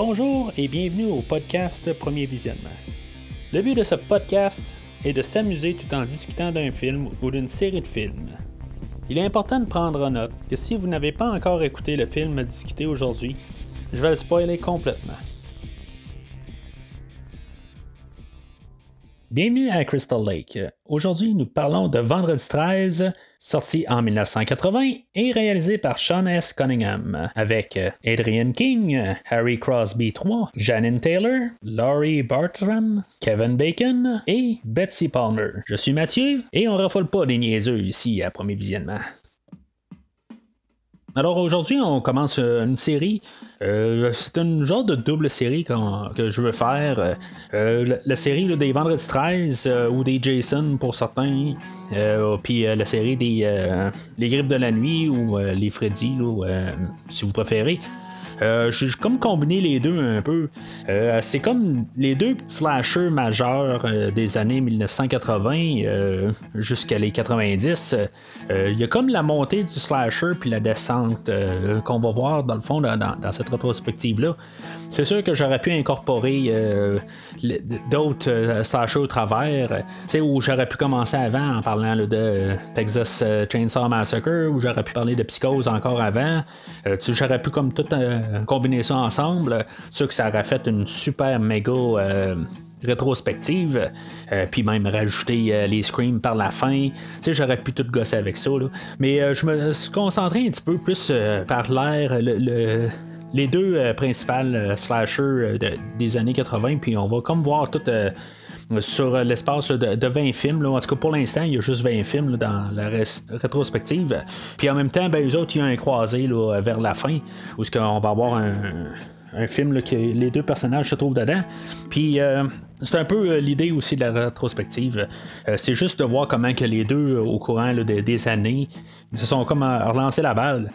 Bonjour et bienvenue au podcast Premier Visionnement. Le but de ce podcast est de s'amuser tout en discutant d'un film ou d'une série de films. Il est important de prendre en note que si vous n'avez pas encore écouté le film à discuter aujourd'hui, je vais le spoiler complètement. Bienvenue à Crystal Lake. Aujourd'hui, nous parlons de Vendredi 13, sorti en 1980 et réalisé par Sean S. Cunningham, avec Adrian King, Harry Crosby III, Janine Taylor, Laurie Bartram, Kevin Bacon et Betsy Palmer. Je suis Mathieu et on raffole pas des niaiseux ici à premier visionnement. Alors aujourd'hui, on commence euh, une série. Euh, c'est une genre de double série que je veux faire. Euh, la, série des Vendredis 13 ou des Jason pour certains. puis la série des Les Grippes de la Nuit ou les Freddy, si vous préférez. Euh, comme combiné les deux un peu. Euh, c'est comme les deux slashers majeurs euh, des années 1980 euh, jusqu'à les 90. Il y a comme la montée du slasher puis la descente qu'on va voir dans le fond dans, cette rétrospective-là. C'est sûr que j'aurais pu incorporer d'autres slashers au travers, où j'aurais pu commencer avant en parlant de Texas Chainsaw Massacre, où j'aurais pu parler de Psychose encore avant. j'aurais pu comme tout combiner ça ensemble, sûr que ça aurait fait une super méga euh, rétrospective, euh, puis même rajouter euh, les screams par la fin. Tu sais, j'aurais pu tout gosser avec ça, mais je me suis concentré un petit peu plus par l'air, les deux principales slashers des années 80, puis on va comme voir tout sur l'espace de, 20 films. En tout cas, pour l'instant, il y a juste 20 films dans la rétrospective. Puis en même temps, ben, eux autres, il y a un croisé vers la fin, où on va avoir un, film là, que les deux personnages se trouvent dedans. Puis euh, c'est un peu euh, l'idée aussi de la rétrospective. Euh, c'est juste de voir comment que les deux, au courant des années, se sont comme relancé la balle,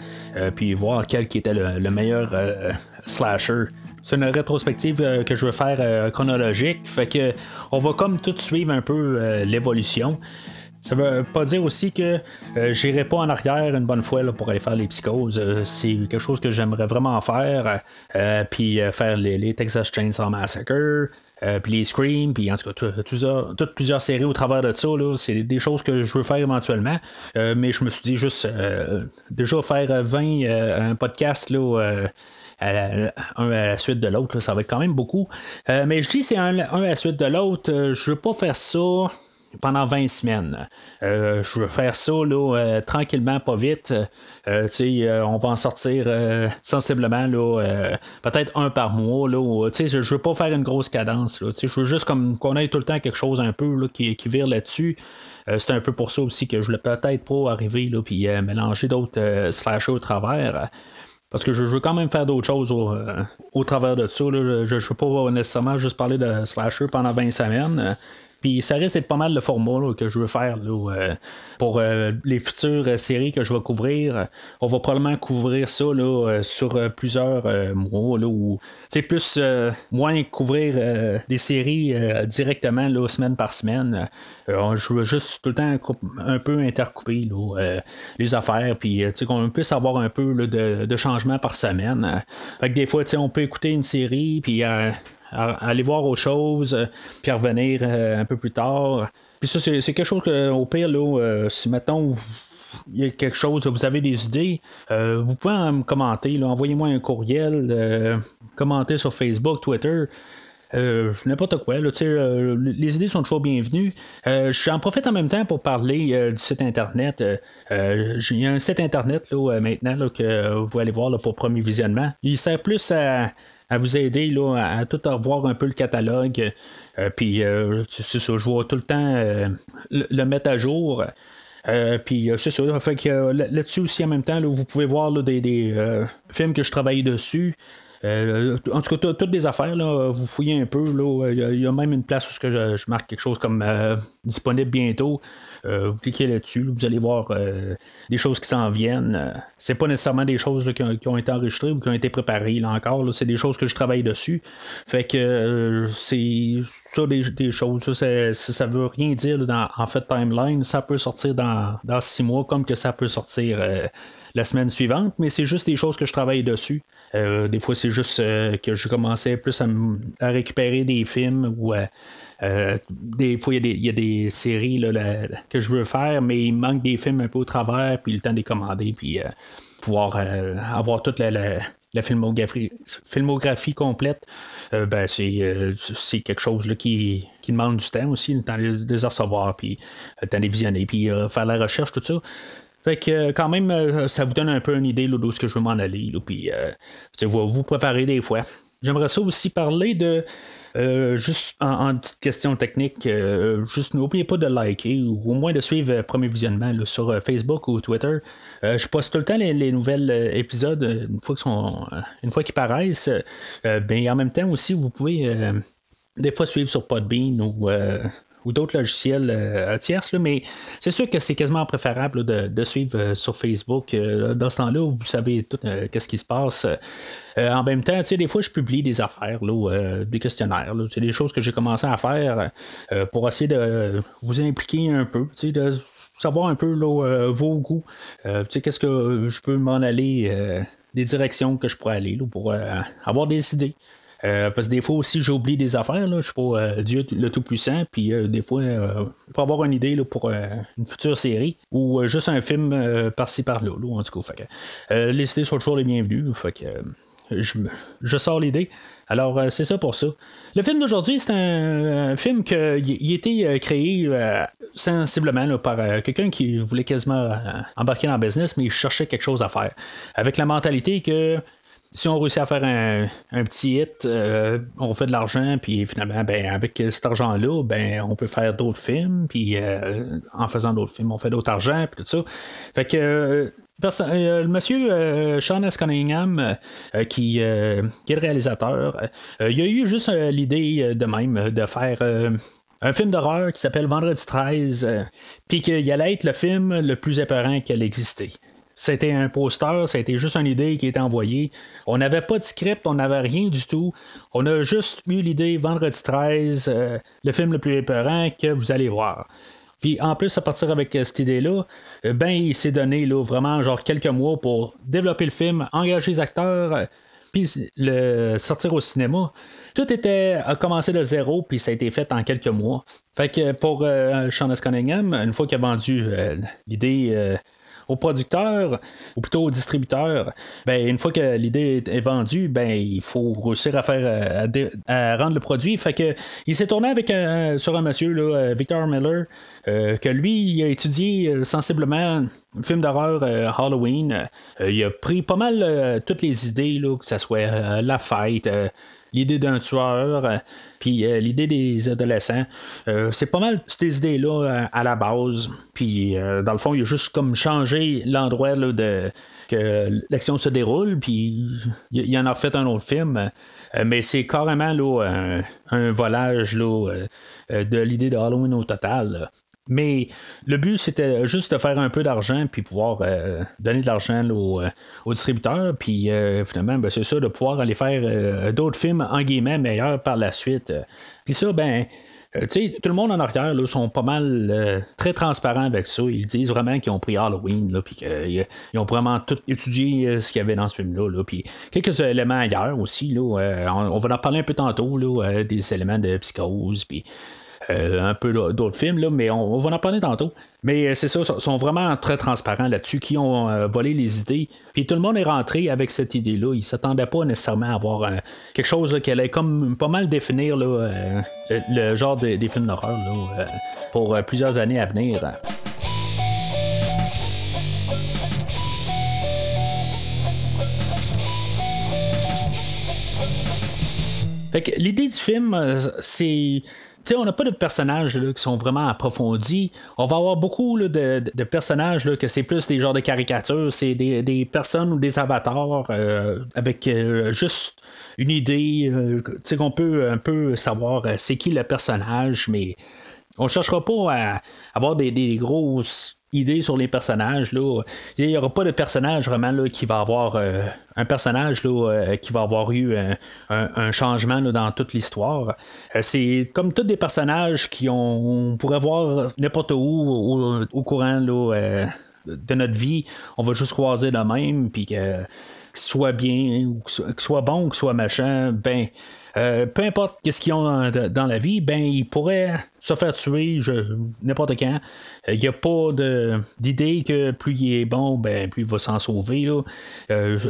puis voir quel qui était le meilleur slasher. C'est une rétrospective euh, que je veux faire euh, chronologique. Fait que on va comme tout suivre un peu euh, l'évolution. Ça veut pas dire aussi que j'irai pas en arrière une bonne fois là, pour aller faire les psychoses. c'est quelque chose que j'aimerais vraiment faire. puis faire les, Texas Chainsaw Massacre. puis les Scream, puis en tout cas, toutes plusieurs séries au travers de ça, c'est des choses que je veux faire éventuellement. mais je me suis dit juste déjà faire 20 un podcast là, un à la suite de l'autre. Ça va être quand même beaucoup. Euh, mais je dis c'est un, à la suite de l'autre. Euh, je veux pas faire ça pendant 20 semaines. Euh, je veux faire ça là, tranquillement, pas vite. on va en sortir sensiblement peut-être un par mois. Là, je veux pas faire une grosse cadence. Là, je veux juste comme qu'on ait tout le temps quelque chose un peu là, qui, qui vire là-dessus. c'est un peu pour ça aussi que je voulais peut-être pas arriver là, puis mélanger d'autres slashers au travers. Parce que je veux quand même faire d'autres choses au, euh, travers de ça. Je ne veux pas nécessairement juste parler de slasher pendant 20 semaines. Puis ça risque d'être pas mal le format que je veux faire euh, pour euh, les futures séries que je vais couvrir. On va probablement couvrir ça sur plusieurs mois ou plus moins couvrir des séries directement semaine par semaine. je veux juste tout le temps un peu intercouper les affaires, puis qu'on puisse avoir un peu de, de, changement par semaine. Fait que des fois, on peut écouter une série, puis aller voir autre chose, euh, puis revenir euh, un peu plus tard. Puis ça, c'est, quelque chose que, au pire, là, euh, si maintenant il y a quelque chose, vous avez des idées, vous pouvez me commenter, envoyez-moi un courriel, commentez sur Facebook, Twitter. n'importe quoi. les idées sont toujours bienvenues. je en profite en même temps pour parler du site internet. Il y a un site internet là, maintenant que vous aller voir pour premier visionnement. Il sert plus à, à vous aider là, à, tout revoir un peu le catalogue. Euh, puis euh, c'est ça, je vois tout le temps euh, le, mettre à jour. puis c'est ça, fait que là-dessus aussi en même temps, vous pouvez voir des, films que je travaille dessus. En tout cas, toutes les affaires, vous fouillez un peu. Il y, a même une place où je, je marque quelque chose comme disponible bientôt. Euh, vous cliquez là-dessus, vous allez voir euh, des choses qui s'en viennent. Euh, c'est pas nécessairement des choses qui, ont, été enregistrées ou qui ont été préparées là encore. c'est des choses que je travaille dessus. Fait que c'est ça des, choses. Ça, ça, veut rien dire dans, en fait timeline. Ça peut sortir dans, dans six mois comme que ça peut sortir la semaine suivante, mais c'est juste des choses que je travaille dessus. Des fois, c'est juste que je commençais plus à, récupérer des films ou des fois, il y, a des séries que je veux faire, mais il manque des films un peu au travers, puis le temps de les commander, puis pouvoir avoir toute la, la filmographie, filmographie complète, euh, ben euh, c'est, quelque chose là, qui, demande du temps aussi, le temps de les recevoir, puis le temps de les visionner, puis euh, faire la recherche, tout ça. Fait que quand même, ça vous donne un peu une idée d'où ce que je veux m'en aller, puis vous vous préparer des fois. J'aimerais ça aussi parler de euh, juste en, petite question technique, euh, juste n'oubliez pas de liker ou au moins de suivre euh, Premier Visionnement sur Facebook ou Twitter. je poste tout le temps les, nouvelles épisodes une fois qu'ils sont une fois qu'ils paraissent. ben, en même temps aussi, vous pouvez des fois suivre sur Podbean ou ou d'autres logiciels euh, tierces, mais c'est sûr que c'est quasiment préférable de, suivre euh, sur Facebook. Euh, dans ce temps-là, vous savez tout qu'est-ce qui se passe. en même temps, des fois, je publie des affaires, des questionnaires. C'est des choses que j'ai commencé à faire pour essayer de vous impliquer un peu, de savoir un peu vos goûts. qu'est-ce que je peux m'en aller, des directions que je pourrais aller pour avoir des idées. Euh, parce que des fois aussi, j'oublie des affaires. Là. Je suis pas euh, Dieu le Tout-Puissant. Puis euh, des fois, pour avoir une idée là, pour une future série ou juste un film par-ci par-là. en tout cas, les idées sont toujours les bienvenues. Fait que, je, sors l'idée. Alors, c'est ça pour ça. Le film d'aujourd'hui, c'est un, film qui a été créé sensiblement par quelqu'un qui voulait quasiment embarquer dans le business, mais il cherchait quelque chose à faire. Avec la mentalité que si on réussit à faire un, petit hit, euh, on fait de l'argent, puis finalement, ben, avec cet argent-là, ben, on peut faire d'autres films, puis euh, en faisant d'autres films, on fait d'autres argent, puis tout ça. Fait que euh, le monsieur Sean S. Cunningham, qui, est le réalisateur, il a eu juste l'idée de même de faire un film d'horreur qui s'appelle Vendredi 13, puis qu'il allait être le film le plus épeurant qu'elle existait. C'était un poster, été juste une idée qui été envoyée. On n'avait pas de script, on n'avait rien du tout. On a juste eu l'idée vendredi 13, euh, le film le plus épeurant que vous allez voir. Puis en plus, à partir avec euh, cette idée-là, euh, ben il s'est donné là, vraiment genre quelques mois pour développer le film, engager les acteurs, puis le sortir au cinéma. Tout était a commencé de zéro, puis ça a été fait en quelques mois. Fait que pour Sean Cunningham, une fois qu'il a vendu l'idée au producteur, ou plutôt au distributeur, ben, une fois que l'idée est vendue, ben, il faut réussir à faire à, rendre le produit. Fait que il s'est tourné avec un, sur un monsieur, là, euh, Victor Miller, euh, que lui, il a étudié euh, sensiblement un film d'horreur Halloween. il a pris pas mal toutes les idées, là, que ce soit la fête l'idée d'un tueur, euh, puis euh, l'idée des adolescents. Euh, c'est pas mal ces idées-là à la base. Puis dans le fond, il a juste comme changé l'endroit de que l'action se déroule, puis il, en a fait un autre film. mais c'est carrément là, un, volage là, de l'idée de Halloween au total. Mais le but, c'était juste de faire un peu d'argent, puis pouvoir euh, donner de l'argent aux, euh, distributeurs, puis euh, finalement, ben, c'est ça, de pouvoir aller faire d'autres films, en guillemets, meilleurs par la suite. Puis ça, ben, sais, tout le monde en arrière là, sont pas mal très transparents avec ça. Ils disent vraiment qu'ils ont pris Halloween, puis qu'ils ont vraiment tout étudié ce qu'il y avait dans ce film-là. Là, puis quelques éléments ailleurs aussi. Là, on, va en parler un peu tantôt, là, des éléments de psychose, puis euh, un peu d'autres films, là, mais on, va en parler tantôt. Mais euh, c'est ça, sont vraiment très transparents là-dessus, qui ont euh, volé les idées. Puis tout le monde est rentré avec cette idée-là. Ils ne s'attendaient pas nécessairement à avoir quelque chose qui allait comme pas mal définir le, genre des films d'horreur pour plusieurs années à venir. Fait l'idée du film, c'est on n'a pas de personnages qui sont vraiment approfondis. On va avoir beaucoup de, personnages que c'est plus des genres de caricatures, c'est des, personnes ou des avatars euh, avec euh, juste une idée, euh, qu'on peut un peu savoir c'est qui le personnage, mais on cherchera pas à avoir des grosses idée sur les personnages. Là. Il n'y aura pas de personnage vraiment là, qui va avoir euh, un personnage là, euh, qui va avoir eu un, changement dans toute l'histoire. Euh, c'est comme tous des personnages qui ont on pourrait voir n'importe où au, courant là, de notre vie, on va juste croiser de même, puis que, soit bien, ou que soit bon, que soit machin, ben. Euh, peu importe qu'est-ce qu'ils ont dans, la vie, ben ils pourraient se faire tuer n'importe quand. Il n'y a pas d'idée que plus il est bon, ben plus il va s'en sauver.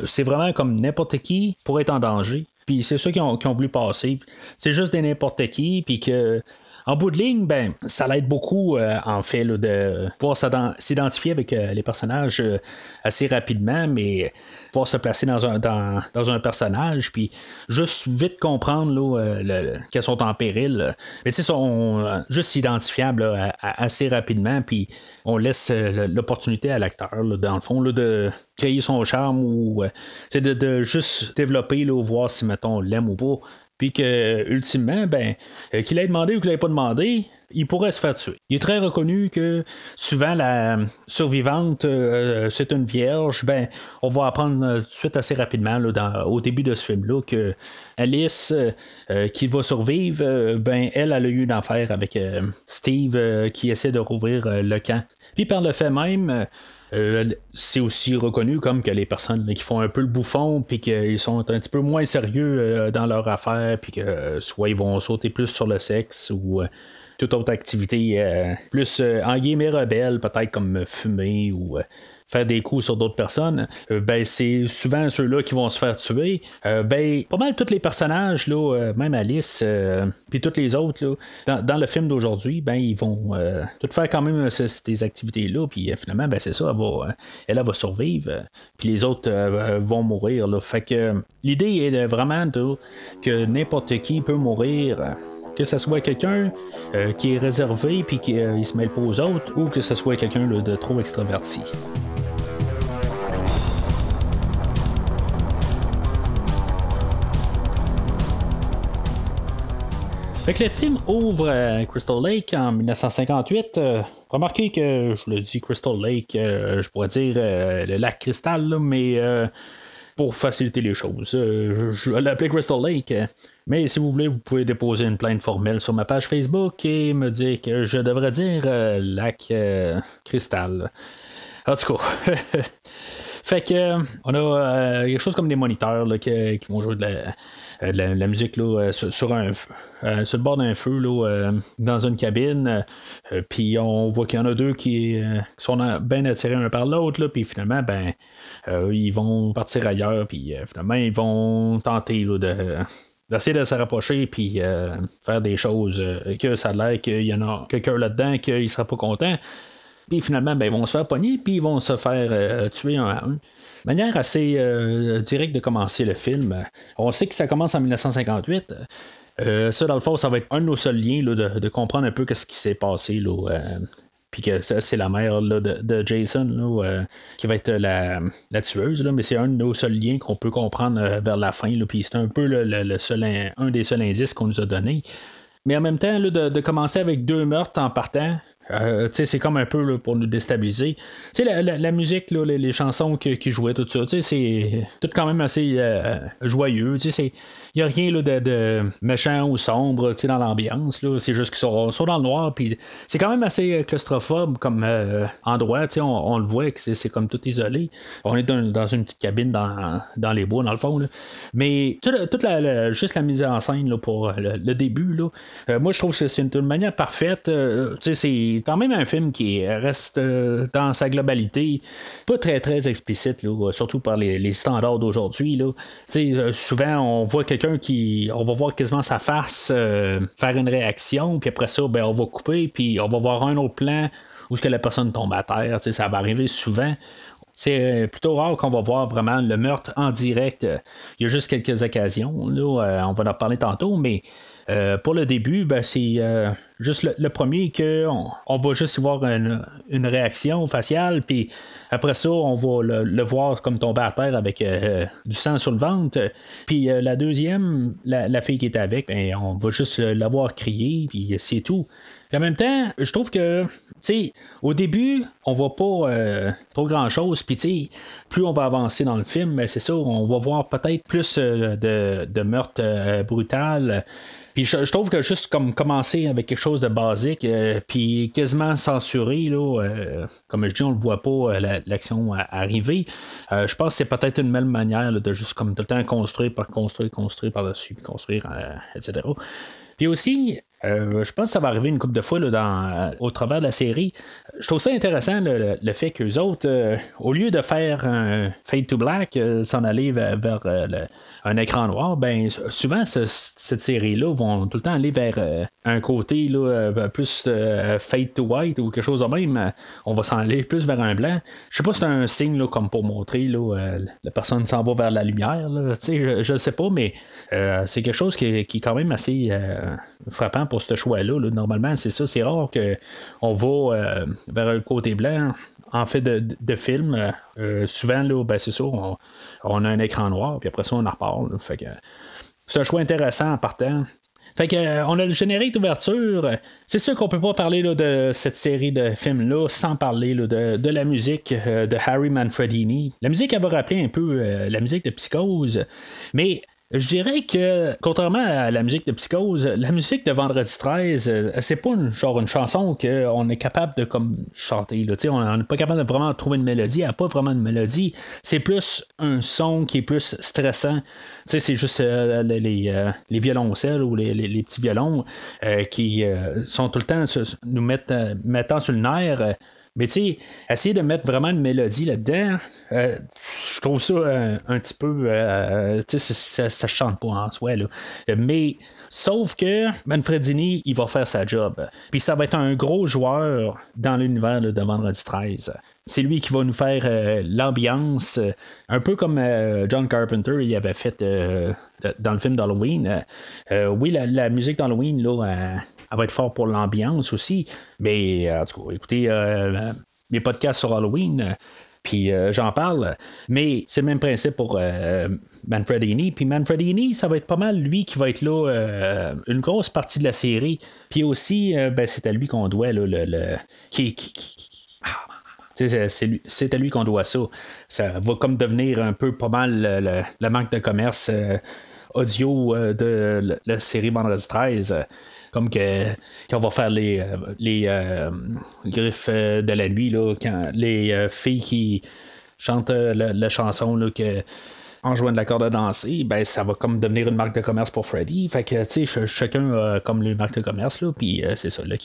c'est vraiment comme n'importe qui pourrait être en danger. Puis c'est ça qu'ils ont, voulu passer. C'est juste des n'importe qui, puis que. En bout de ligne, ben, ça l'aide beaucoup, euh, en fait, de pouvoir s'identifier avec euh, les personnages euh, assez rapidement, mais pouvoir se placer dans un, dans, un personnage, puis juste vite comprendre qu'elles sont en péril. Mais tu sont juste identifiables assez rapidement, puis on laisse l'opportunité à l'acteur, dans le fond, de créer son charme ou de, de, juste développer, voir si, mettons, on l'aime ou pas. Puis que, ultimement, ben, euh, qu'il ait demandé ou qu'il ait pas demandé, il pourrait se faire tuer. Il est très reconnu que souvent la survivante, euh, c'est une vierge. Ben, on va apprendre euh, tout de suite assez rapidement au début de ce film-là que Alice, qui va survivre, ben, elle, a eu affaire avec Steve qui essaie de rouvrir le camp. Puis par le fait même, euh, c'est aussi reconnu comme que les personnes qui font un peu le bouffon, puis qu'ils sont un petit peu moins sérieux euh, dans leur affaire, puis que soit ils vont sauter plus sur le sexe ou euh, toute autre activité plus en guillemets rebelle, peut-être comme fumer ou faire des coups sur d'autres personnes, euh, ben c'est souvent ceux-là qui vont se faire tuer. Euh, ben pas mal tous les personnages là, euh, même Alice, puis tous les autres là, dans, le film d'aujourd'hui, ben ils vont tout faire quand même ces, activités-là, puis finalement ben c'est ça, elle va, elle, va survivre, puis les autres vont mourir. Là. Fait que l'idée est vraiment que n'importe qui peut mourir que ce soit quelqu'un qui est réservé puis qui ne se mêle pas aux autres, ou que ce soit quelqu'un de trop extraverti. Fait que le film ouvre euh, Crystal Lake en 1958. Euh, remarquez que je le dis Crystal Lake, euh, je pourrais dire le lac cristal, mais pour faciliter les choses, je vais l'appeler Crystal Lake. Mais si vous voulez, vous pouvez déposer une plainte formelle sur ma page Facebook et me dire que je devrais dire lac cristal. En tout cas. fait que on a quelque chose comme des moniteurs qui, vont jouer de la euh, musique là, euh, sur, un, euh, sur le bord d'un feu là, dans une cabine. puis on voit qu'il y en a deux qui, sont bien attirés un par l'autre. Puis finalement, ben, ils vont partir ailleurs. Puis finalement, ils vont tenter de d'essayer de se rapprocher puis faire des choses que ça a l'air qu'il y en a quelqu'un là-dedans qui sera pas content. Puis finalement, ben, ils vont se faire pogner, puis ils vont se faire tuer un à un manière assez euh, directe de commencer le film. On sait que ça commence en 1958. Euh, ça, dans le fond, ça va être un de nos seuls liens de, comprendre un peu ce qui s'est passé. Euh, puis que c'est la mère de, Jason qui va être la, tueuse, mais c'est un de nos seuls liens qu'on peut comprendre vers la fin. Puis c'est un peu le, seul, un des seuls indices qu'on nous a donné. Mais en même temps, de, commencer avec deux meurtres en partant, euh, c'est comme un peu pour nous déstabiliser. La, la, musique, les, chansons qui, jouaient, tout ça, c'est tout quand même assez euh, joyeux. Il n'y a rien de, méchant ou sombre dans l'ambiance. C'est juste qu'ils sont, dans le noir. C'est quand même assez euh, claustrophobe comme endroit. On, on, le voit, c'est comme tout isolé. On est dans, une petite cabine dans, dans, les bois, dans le fond. Mais toute, la, juste la mise en scène pour le, début, moi je trouve que c'est une, manière parfaite. c'est quand même un film qui reste euh, dans sa globalité pas très très explicite, surtout par les, standards d'aujourd'hui. Euh, souvent, on voit quelqu'un qui. On va voir quasiment sa face euh, faire une réaction, puis après ça, ben, on va couper, puis on va voir un autre plan où ce que la personne tombe à terre. Ça va arriver souvent. C'est plutôt rare qu'on va voir vraiment le meurtre en direct. Il y a juste quelques occasions. Là, on va en parler tantôt, mais euh, pour le début, ben, c'est euh, juste le, premier que on, va juste voir une, réaction faciale, puis après ça, on va le, voir comme tomber à terre avec euh, du sang sur le ventre. Puis la deuxième, la, fille qui est avec, ben, on va juste la voir crier, puis c'est tout. En même temps, je trouve que, tu sais, au début, on voit pas euh, trop grand chose. Puis, tu sais, plus on va avancer dans le film, ben, c'est ça, on va voir peut-être plus euh, de, de meurtres euh, brutal. Puis je, trouve que juste comme commencer avec quelque chose de basique, puis quasiment censuré, là, comme je dis, on ne voit pas l'action arriver. je pense que c'est peut-être une même manière de juste comme tout le temps construire par construire, construire par-dessus, puis construire, etc. Puis aussi, je pense que ça va arriver une couple de fois là, dans, au travers de la série. Je trouve ça intéressant le, fait qu'eux autres, euh, au lieu de faire un fade to black, euh, s'en aller vers, un écran noir, ben souvent cette série-là vont tout le temps aller vers un côté là, plus fade to white ou quelque chose de même. On va s'en aller plus vers un blanc. Je sais pas si c'est un signe là, comme pour montrer là, la personne s'en va vers la lumière. Je ne sais pas, mais c'est quelque chose qui, qui, est quand même assez frappant pour ce choix-là. Normalement, c'est ça. C'est rare qu'on va euh, vers le côté blanc. En fait, de, film, euh, souvent, là, ben, c'est ça, on, a un écran noir, puis après ça, on en que c'est un choix intéressant en partant. Fait que, euh, on a le générique d'ouverture. C'est sûr qu'on peut pas parler de cette série de films-là sans parler de, de, la musique de Harry Manfredini. La musique, elle va rappeler un peu la musique de Psychose, mais je dirais que, contrairement à la musique de Psychose, la musique de Vendredi 13, euh, c'est pas une, genre une chanson qu'on est capable de comme chanter. On n'est pas capable de vraiment trouver une mélodie. Elle n'a pas vraiment de mélodie. C'est plus un son qui est plus stressant. c'est juste euh, les, euh, les, violoncelles ou les, les, petits violons qui sont tout le temps nous mettent, mettant sur le nerf. Mais tu sais, essayer de mettre vraiment une mélodie là-dedans, euh, je trouve ça euh, un petit peu. Euh, tu sais, ça, ça, chante pas en soi. Là. Mais sauf que Manfredini, il va faire sa job. Puis ça va être un gros joueur dans l'univers de Vendredi 13. C'est lui qui va nous faire l'ambiance, un peu comme John Carpenter il avait fait dans le film d'Halloween. oui, la, musique d'Halloween, là, elle, va être forte pour l'ambiance aussi. Mais en tout cas, écoutez, mes podcasts sur Halloween puis euh, j'en parle. Mais c'est le même principe pour euh, Manfredini. Puis Manfredini, ça va être pas mal lui qui va être là euh, une grosse partie de la série. Puis aussi, ben, c'est à lui qu'on doit le, le, c'est à lui qu'on doit ça. Ça va comme devenir un peu pas mal le, le manque de commerce audio de la série Vendredi 13 comme que on va faire les, euh, les euh, griffes euh, de la nuit, là, quand les filles qui chantent la, chanson là, que en jouant de la corde à danser, ben ça va comme devenir une marque de commerce pour Freddy. Fait que chacun a comme les marques de commerce là, puis c'est ça là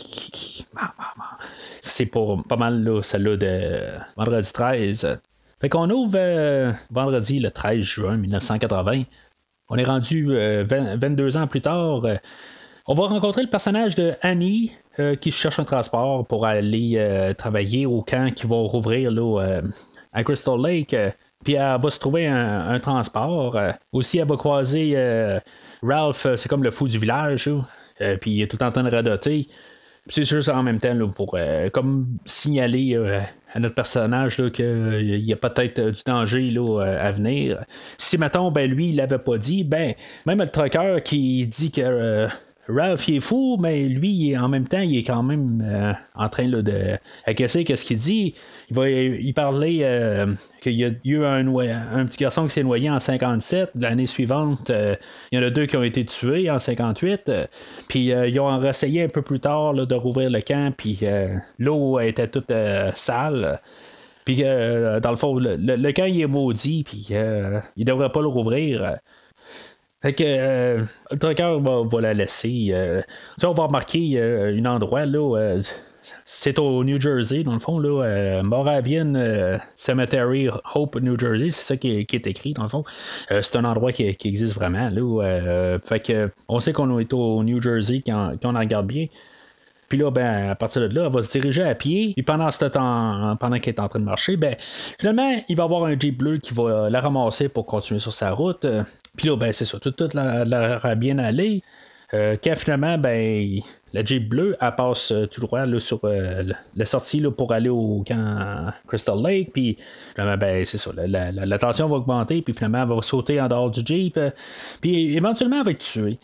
c'est pour pas mal là, celle-là de vendredi 13. Fait qu'on ouvre vendredi le 13 juin 1980. On est rendu 22 ans plus tard. On va rencontrer le personnage de Annie euh, qui cherche un transport pour aller euh, travailler au camp qui va rouvrir là, euh, à Crystal Lake. Puis elle va se trouver un, transport. aussi, elle va croiser Ralph, c'est comme le fou du village. puis il est tout en train de radoter. C'est juste en même temps pour comme signaler à notre personnage qu'il y a peut-être du danger là, à venir. Si mettons, ben lui, il l'avait pas dit, ben même le trucker qui dit que Ralph il est fou, mais lui, en même temps, il est quand même euh, en train de qu'est-ce qu'il dit? Il va il parlait euh, qu'il y a eu un, un, petit garçon qui s'est noyé en 57. L'année suivante, euh, il y en a deux qui ont été tués en 58. puis ils ont essayé un peu plus tard de rouvrir le camp, puis l'eau était toute sale. Puis dans le fond, le, camp il est maudit, puis il devrait pas le rouvrir. Fait que euh, le trucker va, la laisser. Euh, on va remarquer euh, un endroit là. c'est au New Jersey, dans le fond, là, Moravian Cemetery, Hope, New Jersey, c'est ça qui est, écrit, dans le fond. c'est un endroit qui, existe vraiment. Là, fait que, on sait qu'on est au New Jersey quand, quand on regarde bien. Puis là, ben, à partir de là, elle va se diriger à pied. Puis pendant ce temps, pendant qu'elle est en train de marcher, ben, finalement, il va avoir un Jeep bleu qui va la ramasser pour continuer sur sa route. Puis là, ben, c'est ça, tout, tout la, bien aller. Euh, quand finalement, ben, la Jeep bleue, elle passe euh, tout droit là, sur euh, la sortie là, pour aller au camp Crystal Lake. Puis finalement, ben, c'est ça, la, la, tension va augmenter. Puis finalement, elle va sauter en dehors du Jeep. puis éventuellement, elle va être tuée.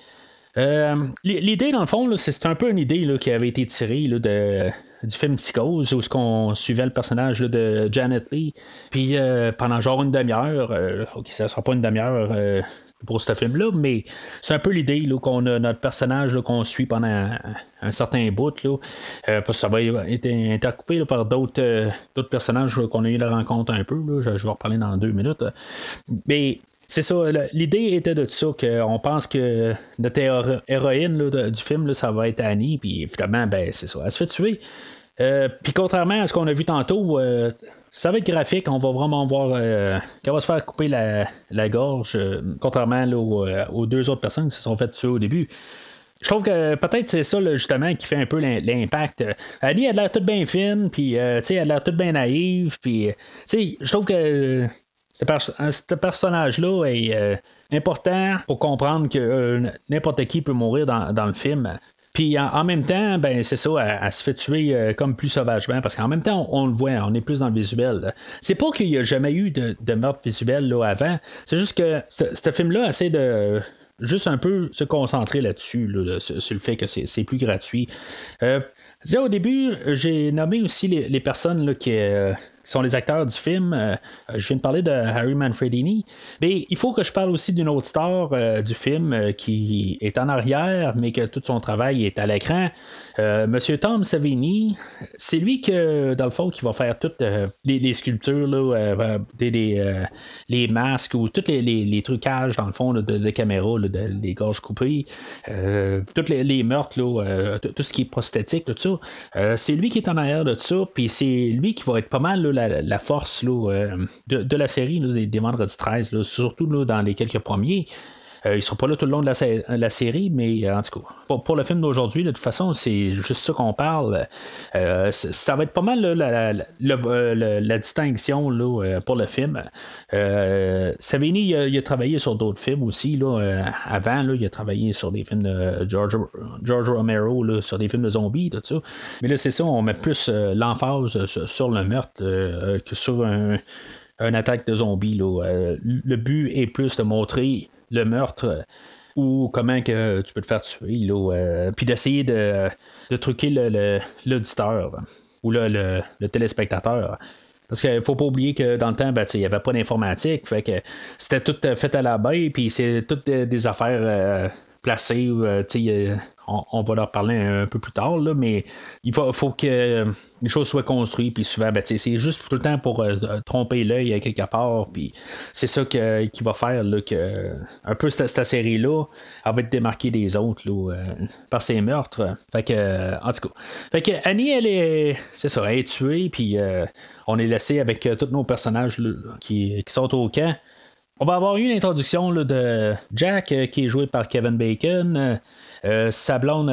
L'idée, dans le fond, c'est un peu une idée qui avait été tirée du film Psychose, où on suivait le personnage de Janet Lee. Puis pendant genre une demi-heure, ok, ça sera pas une demi-heure pour ce film-là, mais c'est un peu l'idée qu'on a notre personnage qu'on suit pendant un, certain bout, là, euh, parce que ça va être intercoupé par d'autres, euh, personnages qu'on a eu la rencontre un peu. je, vais en reparler dans deux minutes. Mais c'est ça, l'idée était de ça, qu'on pense que notre héroïne du film, ça va être Annie, puis évidemment, ben, c'est ça, elle se fait tuer. Euh, puis contrairement à ce qu'on a vu tantôt, ça va être graphique, on va vraiment voir euh, qu'elle va se faire couper la, gorge, euh, contrairement euh, aux, deux autres personnes qui se sont fait tuer au début. Je trouve que peut-être c'est ça justement qui fait un peu l'impact. Annie, a l'air toute bien fine, puis elle a l'air toute bien naïve, puis je trouve que ce, personnage-là est important pour comprendre que n'importe qui peut mourir dans le film. Puis en, même temps, ben c'est ça, elle, se fait tuer euh, comme plus sauvagement, parce qu'en même temps, on, le voit, on est plus dans le visuel. C'est pas qu'il n'y a jamais eu de, meurtre visuel là, avant, c'est juste que ce film-là essaie de juste un peu se concentrer là-dessus, sur, le fait que c'est plus gratuit. Euh, au début, j'ai nommé aussi les, personnes là, qui, euh, sont les acteurs du film. Euh, je viens de parler de Harry Manfredini. Mais il faut que je parle aussi d'une autre star euh, du film euh, qui est en arrière, mais que tout son travail est à l'écran. Monsieur Tom Savini, c'est lui que, dans le fond, qui va faire toutes les, sculptures, les masques ou tous les, trucages, dans le fond, de, de caméra, des gorges coupées, tous les, meurtres, tout ce qui est prosthétique, tout ça. c'est lui qui est en arrière de ça, puis c'est lui qui va être pas mal la, force euh, de, la série des, des, Vendredi 13, surtout dans les quelques premiers. Euh, ils ne seront pas là tout le long de la, série, mais euh, en tout cas, pour, le film d'aujourd'hui, de toute façon, c'est juste ça qu'on parle. Euh, ça va être pas mal la, distinction pour le film. Savini, il a, travaillé sur d'autres films aussi. avant, il a travaillé sur des films de George, George Romero, sur des films de zombies, tout ça. Mais là, c'est ça, on met plus l'emphase sur le meurtre que sur un attaque de zombies. le but est plus de montrer le meurtre euh, ou comment que tu peux te faire tuer, euh, puis d'essayer de, de, truquer l'auditeur ou le, téléspectateur. Parce qu'il faut pas oublier que dans le temps, ben, il n'y avait pas d'informatique. Fait que c'était tout euh, fait à la baie, puis c'est toutes des, affaires placées. On, va leur parler un peu plus tard, là, mais il faut, que les choses soient construites, puis souvent, ben, c'est juste tout le temps pour euh, tromper l'œil à quelque part, puis c'est ça qui va faire là, que un peu cette, série-là, elle va être démarquée des autres euh, par ses meurtres. Fait que, en tout cas, fait que Annie, elle est, c'est ça, elle est tuée, puis euh, on est laissé avec tous nos personnages qui, qui sont au camp. On va avoir une introduction de Jack qui est joué par Kevin Bacon. Euh,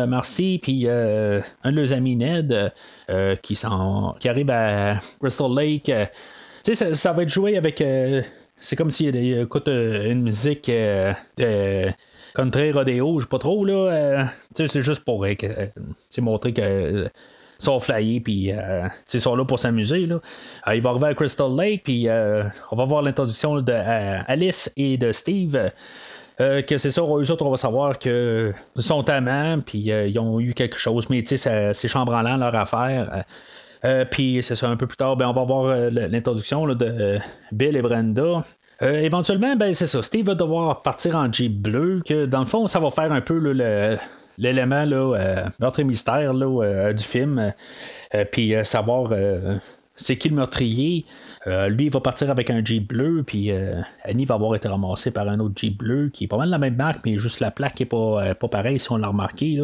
Marcy, puis euh, un de leurs amis Ned, euh, qui, qui arrive à Crystal Lake. sais, ça, va être joué avec. c'est comme s'il écoute une musique de country rodeo, je sais pas trop, là. c'est juste pour montrer que sont flyés, puis euh, ils sont là pour s'amuser. Là. il va arriver à Crystal Lake, puis on va voir l'introduction de Alice et de Steve. Euh, que c'est ça, eux autres, on va savoir qu'ils sont amants, puis euh, ils ont eu quelque chose, mais tu sais, c'est chambranlant leur affaire. Euh, puis c'est ça, un peu plus tard, ben, on va voir l'introduction de Bill et Brenda. éventuellement, ben, c'est ça, Steve va devoir partir en Jeep bleu, que dans le fond, ça va faire un peu l'élément là, et mystère là, du film, puis savoir c'est qui le meurtrier. Euh, lui, il va partir avec un Jeep bleu, puis euh, Annie va avoir été ramassée par un autre Jeep bleu qui est pas mal la même marque, mais juste la plaque est pas, euh, pas pareille si on l'a remarqué.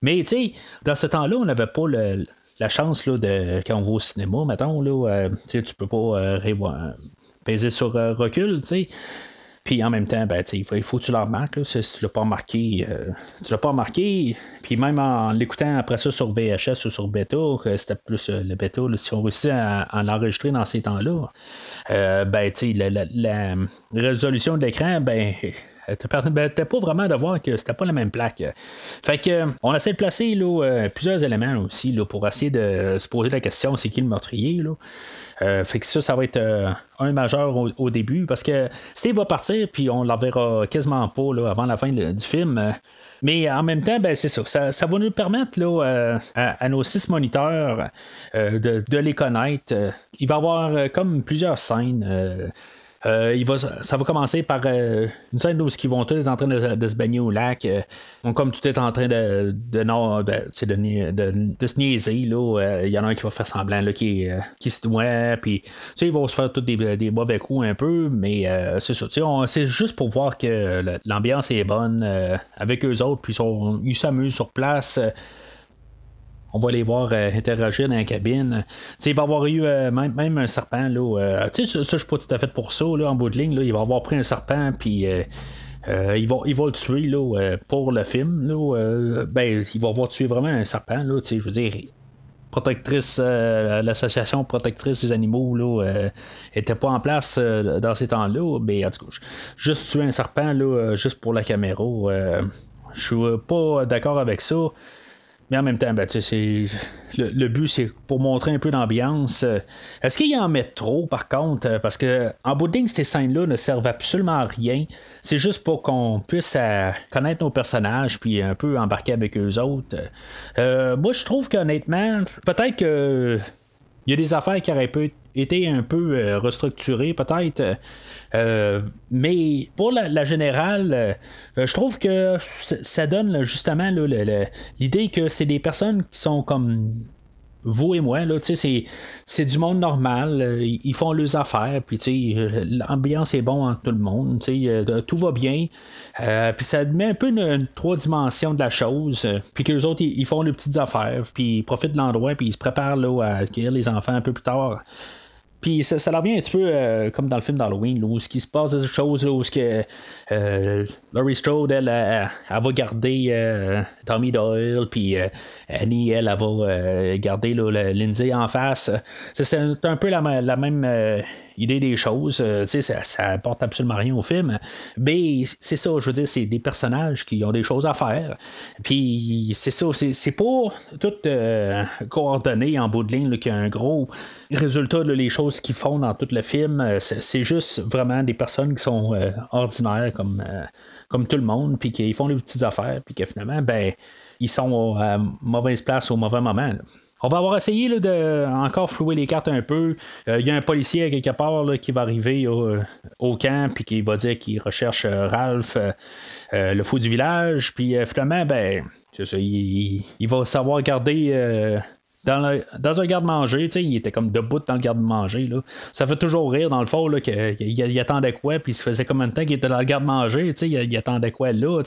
Mais tu sais, dans ce temps-là, on n'avait pas la chance de quand on va au cinéma, mettons, là, tu peux pas peser sur recul, tu sais. Puis en même temps, ben, il faut, que tu le remarques. si tu l'as pas remarqué, euh, tu l'as pas remarqué. Puis même en l'écoutant après ça sur VHS ou sur bêta, c'était plus euh, le bêta, si on réussit à, l'enregistrer dans ces temps-là, euh, ben, la, résolution de l'écran, ben, te permettait pas vraiment de voir que c'était pas la même plaque. Fait que on essaie de placer là, plusieurs éléments aussi là, pour essayer de se poser la question c'est qui le meurtrier. Là. fait que ça, ça va être un majeur au, début parce que Steve va partir puis on la verra quasiment pas là, avant la fin du film. Mais en même temps, ben, c'est ça, ça. va nous permettre là, à, nos six moniteurs de, les connaître. il va y avoir comme plusieurs scènes. Euh, il va, ça va commencer par euh, une scène où ils vont tous être en train de, se baigner au lac. Euh, comme tout est en train de, de, non, de, de, se niaiser. Il y en a un qui va faire semblant là, qui, se doit. Puis ils vont se faire tous des, des mauvais coups un peu. Mais c'est. C'est juste pour voir que l'ambiance est bonne avec eux autres. Puis ils s'amusent sur place on va les voir euh, interagir dans la cabine. il va avoir eu euh, même, un serpent. Là, euh, ça, ça je suis pas tout à fait pour ça. Là, en bout de ligne, là, il va avoir pris un serpent, puis. il, va, le tuer là, pour le film. Là, ben, il va avoir tué vraiment un serpent. Je veux dire, protectrice, l'association protectrice des animaux là, était pas en place dans ces temps-là. Mais en tout cas, juste tuer un serpent là, juste pour la caméra, je suis pas d'accord avec ça. Mais en même temps, ben, c'est, le, but, c'est pour montrer un peu d'ambiance. Euh, est-ce qu'il y en met trop, par contre? Euh, parce que en bout ces scènes-là ne servent absolument à rien. C'est juste pour qu'on puisse euh, connaître nos personnages puis un peu embarquer avec eux autres. moi, je trouve qu'honnêtement, peut-être que il y a des affaires qui auraient pu été un peu euh, restructurées, peut-être. Euh, mais pour la, générale, euh, je trouve que ça donne justement l'idée que c'est des personnes qui sont comme vous et moi, là, c'est, c'est du monde normal. Euh, ils font leurs affaires, puis euh, l'ambiance est bonne entre tout le monde. Euh, tout va bien. puis ça met un peu une, trois dimensions de la chose. puis qu'eux autres, ils, font leurs petites affaires, puis ils profitent de l'endroit, puis ils se préparent là, à accueillir les enfants un peu plus tard. Puis ça, ça revient un petit peu euh, comme dans le film d'Halloween, où ce qui se passe des choses, où ce que euh, Laurie Strode, elle, elle, va garder euh, Tommy Doyle, puis Annie, elle, elle, va garder Lindsay en face. C'est un peu la même idée des choses. Euh, ça, ça apporte absolument rien au film. Mais c'est ça, je veux dire, c'est des personnages qui ont des choses à faire. Puis c'est ça, c'est pas tout euh, coordonné en bout de ligne qu'il y a un gros résultat de les choses qu'ils font dans tout le film. Euh, c'est juste vraiment des personnes qui sont ordinaires comme, comme tout le monde, puis qui font les petites affaires, puis que finalement, ben, ils sont à mauvaise place au mauvais moment. On va avoir essayé de encore flouer les cartes un peu. Il euh, y a un policier quelque part qui va arriver au, camp puis qui va dire qu'il recherche euh, Ralph, euh, le fou du village. Puis finalement, ben, il, va savoir garder. Dans, dans, un garde-manger, il était comme debout dans le garde-manger. Ça fait toujours rire, dans le fond, qu'il il, attendait quoi, puis il se faisait combien de temps qu'il était dans le garde-manger, il, il attendait quoi là,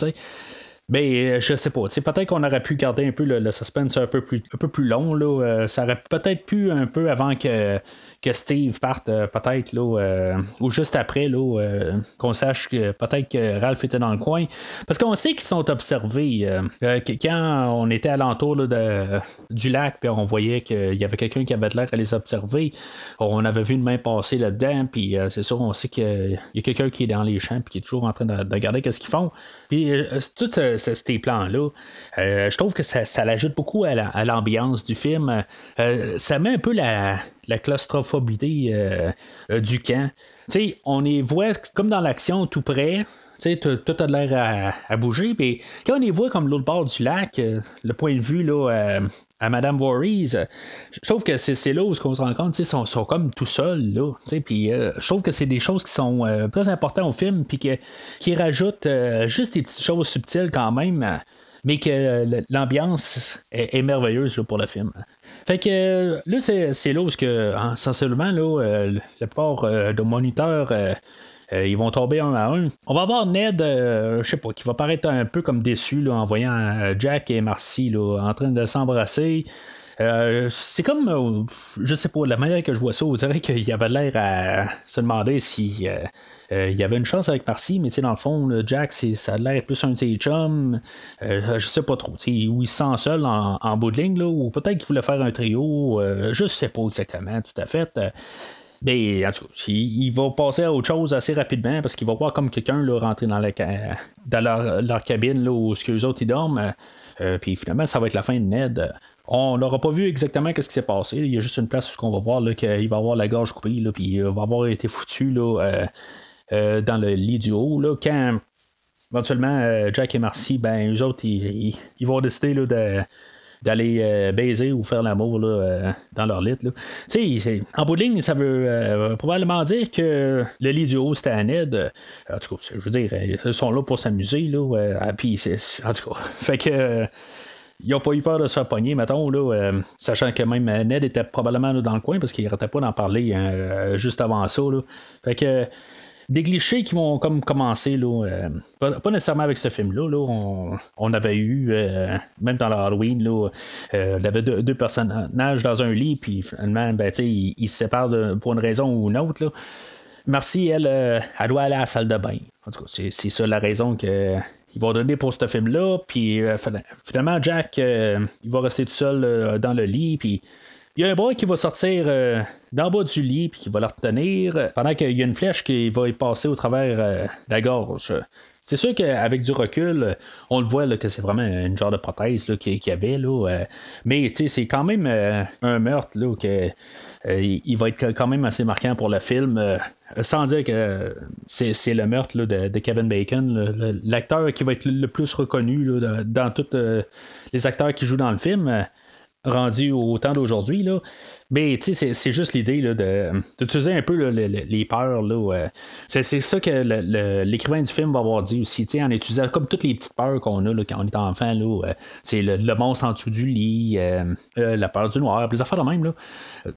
mais je sais pas. Peut-être qu'on aurait pu garder un peu le, suspense un peu plus, un peu plus long. Là. Euh, ça aurait peut-être pu un peu avant que que Steve parte euh, peut-être là, euh, ou juste après là, euh, qu'on sache que peut-être que Ralph était dans le coin. Parce qu'on sait qu'ils sont observés. quand on était alentour de, du lac, puis on voyait qu'il y avait quelqu'un qui avait l'air à les observer, on avait vu une main passer là-dedans, puis c'est sûr, on sait qu'il y a quelqu'un qui est dans les champs, puis qui est toujours en train de, regarder qu'est-ce qu'ils font. Puis tout ces plans-là, je trouve que ça l'ajoute beaucoup à l'ambiance du film. ça met un peu la, la claustrophobie euh, euh, du camp. on les voit comme dans l'action tout près. Tout a l'air à, bouger. mais quand on les voit comme l'autre bord du lac, euh, le point de vue là, à Madame Voorhees, je trouve que c'est là où on se rend compte, ils sont, sont, comme tout seuls. Là, puis, je trouve que c'est des choses qui sont très importantes au film, puis qui rajoutent juste des petites choses subtiles quand même mais que l'ambiance est, merveilleuse pour le film. Fait que là, c'est là où, que, sensiblement, là, euh, la plupart euh, de moniteurs. Euh, ils vont tomber un à un. On va avoir Ned, je sais pas, qui va paraître un peu comme déçu là, en voyant Jack et Marcy en train de s'embrasser. C'est comme, je sais pas, la manière que je vois ça, on dirait qu'il avait l'air à se demander si euh, il y avait une chance avec Marcy, mais dans le fond, Jack, ça a l'air plus un de ses chums. Euh, je sais pas trop. Où il se sent seul en, bout de ligne, ou peut-être qu'il voulait faire un trio. Euh, je sais pas exactement, tout à fait. Ben, en tout cas, il, va passer à autre chose assez rapidement parce qu'il va voir comme quelqu'un rentrer dans, la, dans leur, cabine là, où eux autres ils dorment. Euh, puis finalement, ça va être la fin de Ned. On n'aura pas vu exactement ce qui s'est passé. Il y a juste une place où on va voir qu'il va avoir la gorge coupée, là, puis il va avoir été foutu là, euh, euh, dans le lit du haut. Là, quand éventuellement Jack et Marcy, ben eux autres, ils, vont décider là, de d'aller baiser ou faire l'amour dans leur lit. En bout de ligne, ça veut probablement dire que le lit du haut, c'était à Ned. En tout cas, je veux dire, ils sont là pour s'amuser. Là, puis, en tout cas, fait que ils n'ont pas eu peur de se faire pogner, mettons, là, euh, sachant que même Ned était probablement dans le coin parce qu'il n'arrêtait pas d'en parler hein, euh, juste avant ça. Fait que des clichés qui vont comme commencer, là, euh, pas, nécessairement avec ce film-là. Là, on, avait eu, même dans l'Halloween, là, il avait deux, personnages dans un lit, puis finalement, ben, ils, se séparent pour une raison ou une autre. Là. Marcy, elle, elle doit aller à la salle de bain. En tout cas, c'est ça la raison que il va donner pour ce film-là. Puis euh, finalement, Jack, euh, il va rester tout seul euh, dans le lit. Puis il y a un bras qui va sortir d'en bas du lit puis qui va le retenir pendant qu'il y a une flèche qui va y passer au travers de la gorge. C'est sûr qu'avec du recul, on le voit que c'est vraiment une genre de prothèse qu'il y avait. Là, mais c'est quand même un meurtre là, que euh, il, va être quand même assez marquant pour le film, euh, sans dire que c'est le meurtre de, Kevin Bacon, l'acteur qui va être le plus reconnu dans tous euh, les acteurs qui jouent dans le film rendu au temps d'aujourd'hui. Là. Mais c'est juste l'idée d'utiliser un peu les peurs. Là, c'est, ça que l'écrivain du film va avoir dit aussi, en utilisant comme toutes les petites peurs qu'on a là, quand on est enfant. Là, c'est le, monstre en dessous du lit, la peur du noir, plus affaires de même. Là.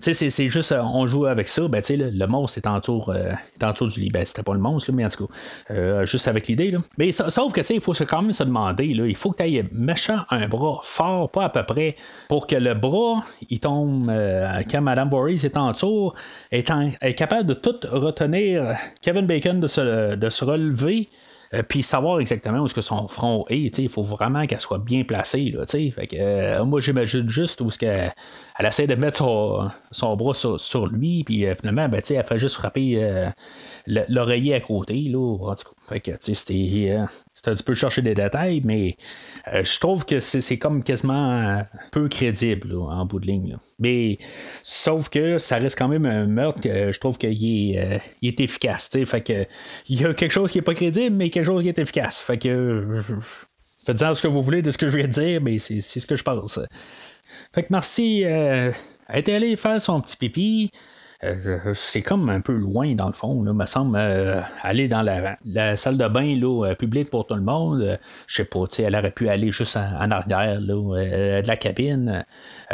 C'est, juste, on joue avec ça, ben, le, le monstre est en tour, du lit. Ben, c'était pas le monstre, mais en tout cas, juste avec l'idée. Là. Mais sauf que il faut quand même se demander, là, il faut que tu aies méchant un bras fort, pas à peu près, pour que le bras, il tombe quand Madame Voorhees est en tour, est, est, capable de tout retenir Kevin Bacon de se, de se relever. Euh, puis savoir exactement où est-ce que son front est, il faut vraiment qu'elle soit bien placée. Là, fait que, euh, moi, j'imagine juste où qu'elle elle essaie de mettre son, son bras sur, lui, puis euh, finalement, ben, elle fait juste frapper l'oreiller à côté. Là, en tout cas, fait que, c'était, un petit peu chercher des détails, mais je trouve que c'est, comme quasiment peu crédible en bout de ligne. Mais sauf que ça reste quand même un meurtre que je trouve qu'il est, est efficace. Fait que, il y a quelque chose qui est pas crédible, mais quelque chose qui est efficace. Fait que faites-en ce que vous voulez de ce que je de dire, mais c'est, ce que je pense. Fait que euh, a été allée faire son petit pipi. Euh, c'est comme un peu loin dans le fond, là, me semble euh, aller dans la, salle de bain là, publique pour tout le monde. je sais pas, elle aurait pu aller juste en, arrière là, de la cabine.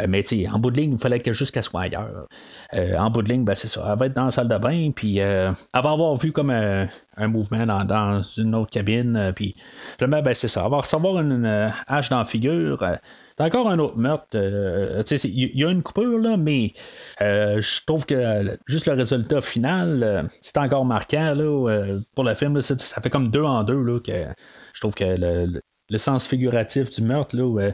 mais en bout de ligne, il fallait que qu'elle soit ailleurs. en bout de ligne, ben, c'est ça. Elle va être dans la salle de bain, puis elle va avoir vu comme un, mouvement dans, une autre cabine. puis ben, c'est ça. Elle va recevoir une, hache dans la figure. C'est encore un autre meurtre. Euh, il y a une coupure, là, mais euh, je trouve que juste le résultat final, euh, c'est encore marquant là, pour le film. ça fait comme deux en deux là, que je trouve que le, sens figuratif du meurtre, là,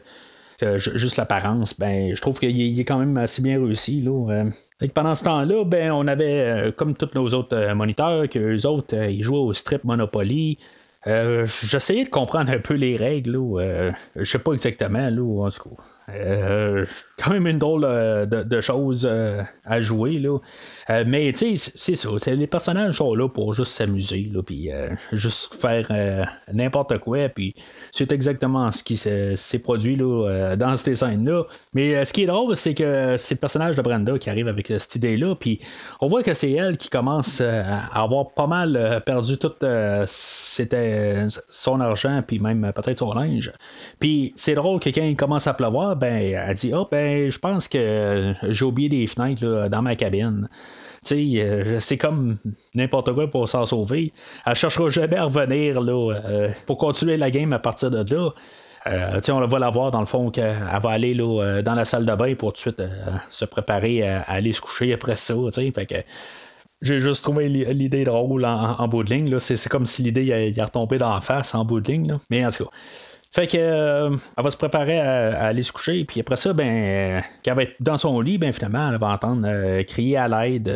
juste l'apparence, ben, je trouve qu'il est, quand même assez bien réussi. Là, pendant ce temps-là, ben, on avait, comme tous nos autres moniteurs, qu'eux autres, ils jouaient au strip Monopoly. Euh, j'essayais de comprendre un peu les règles. Euh, je sais pas exactement. Là, en tout cas. Euh, quand même une drôle euh, de, choses euh, à jouer. Là. mais tu sais, c'est ça. Les personnages sont là pour juste s'amuser, puis juste faire n'importe quoi. Puis c'est exactement ce qui s'est produit là, dans ces scènes-là. Mais ce qui est drôle, c'est que c'est le personnage de Brenda qui arrive avec cette idée-là. Puis on voit que c'est elle qui commence à avoir pas mal perdu tout son argent, puis même peut-être son linge. Puis c'est drôle que quand il commence à pleuvoir, ben, elle dit oh, ben, je pense que j'ai oublié des fenêtres dans ma cabine. Euh, c'est comme n'importe quoi pour s'en sauver. Elle cherchera jamais à revenir là, euh, pour continuer la game à partir de là. Euh, on va la voir dans le fond qu'elle va aller là, dans la salle de bain pour tout de suite se préparer à, aller se coucher après ça. Fait que j'ai juste trouvé l'idée drôle en, en bout de ligne. C'est comme si l'idée est retombée dans la face en bout de ligne. Mais en tout cas. Fait que elle va se préparer à, aller se coucher, puis après ça, ben, qu'elle va être dans son lit, ben finalement, elle va entendre crier à l'aide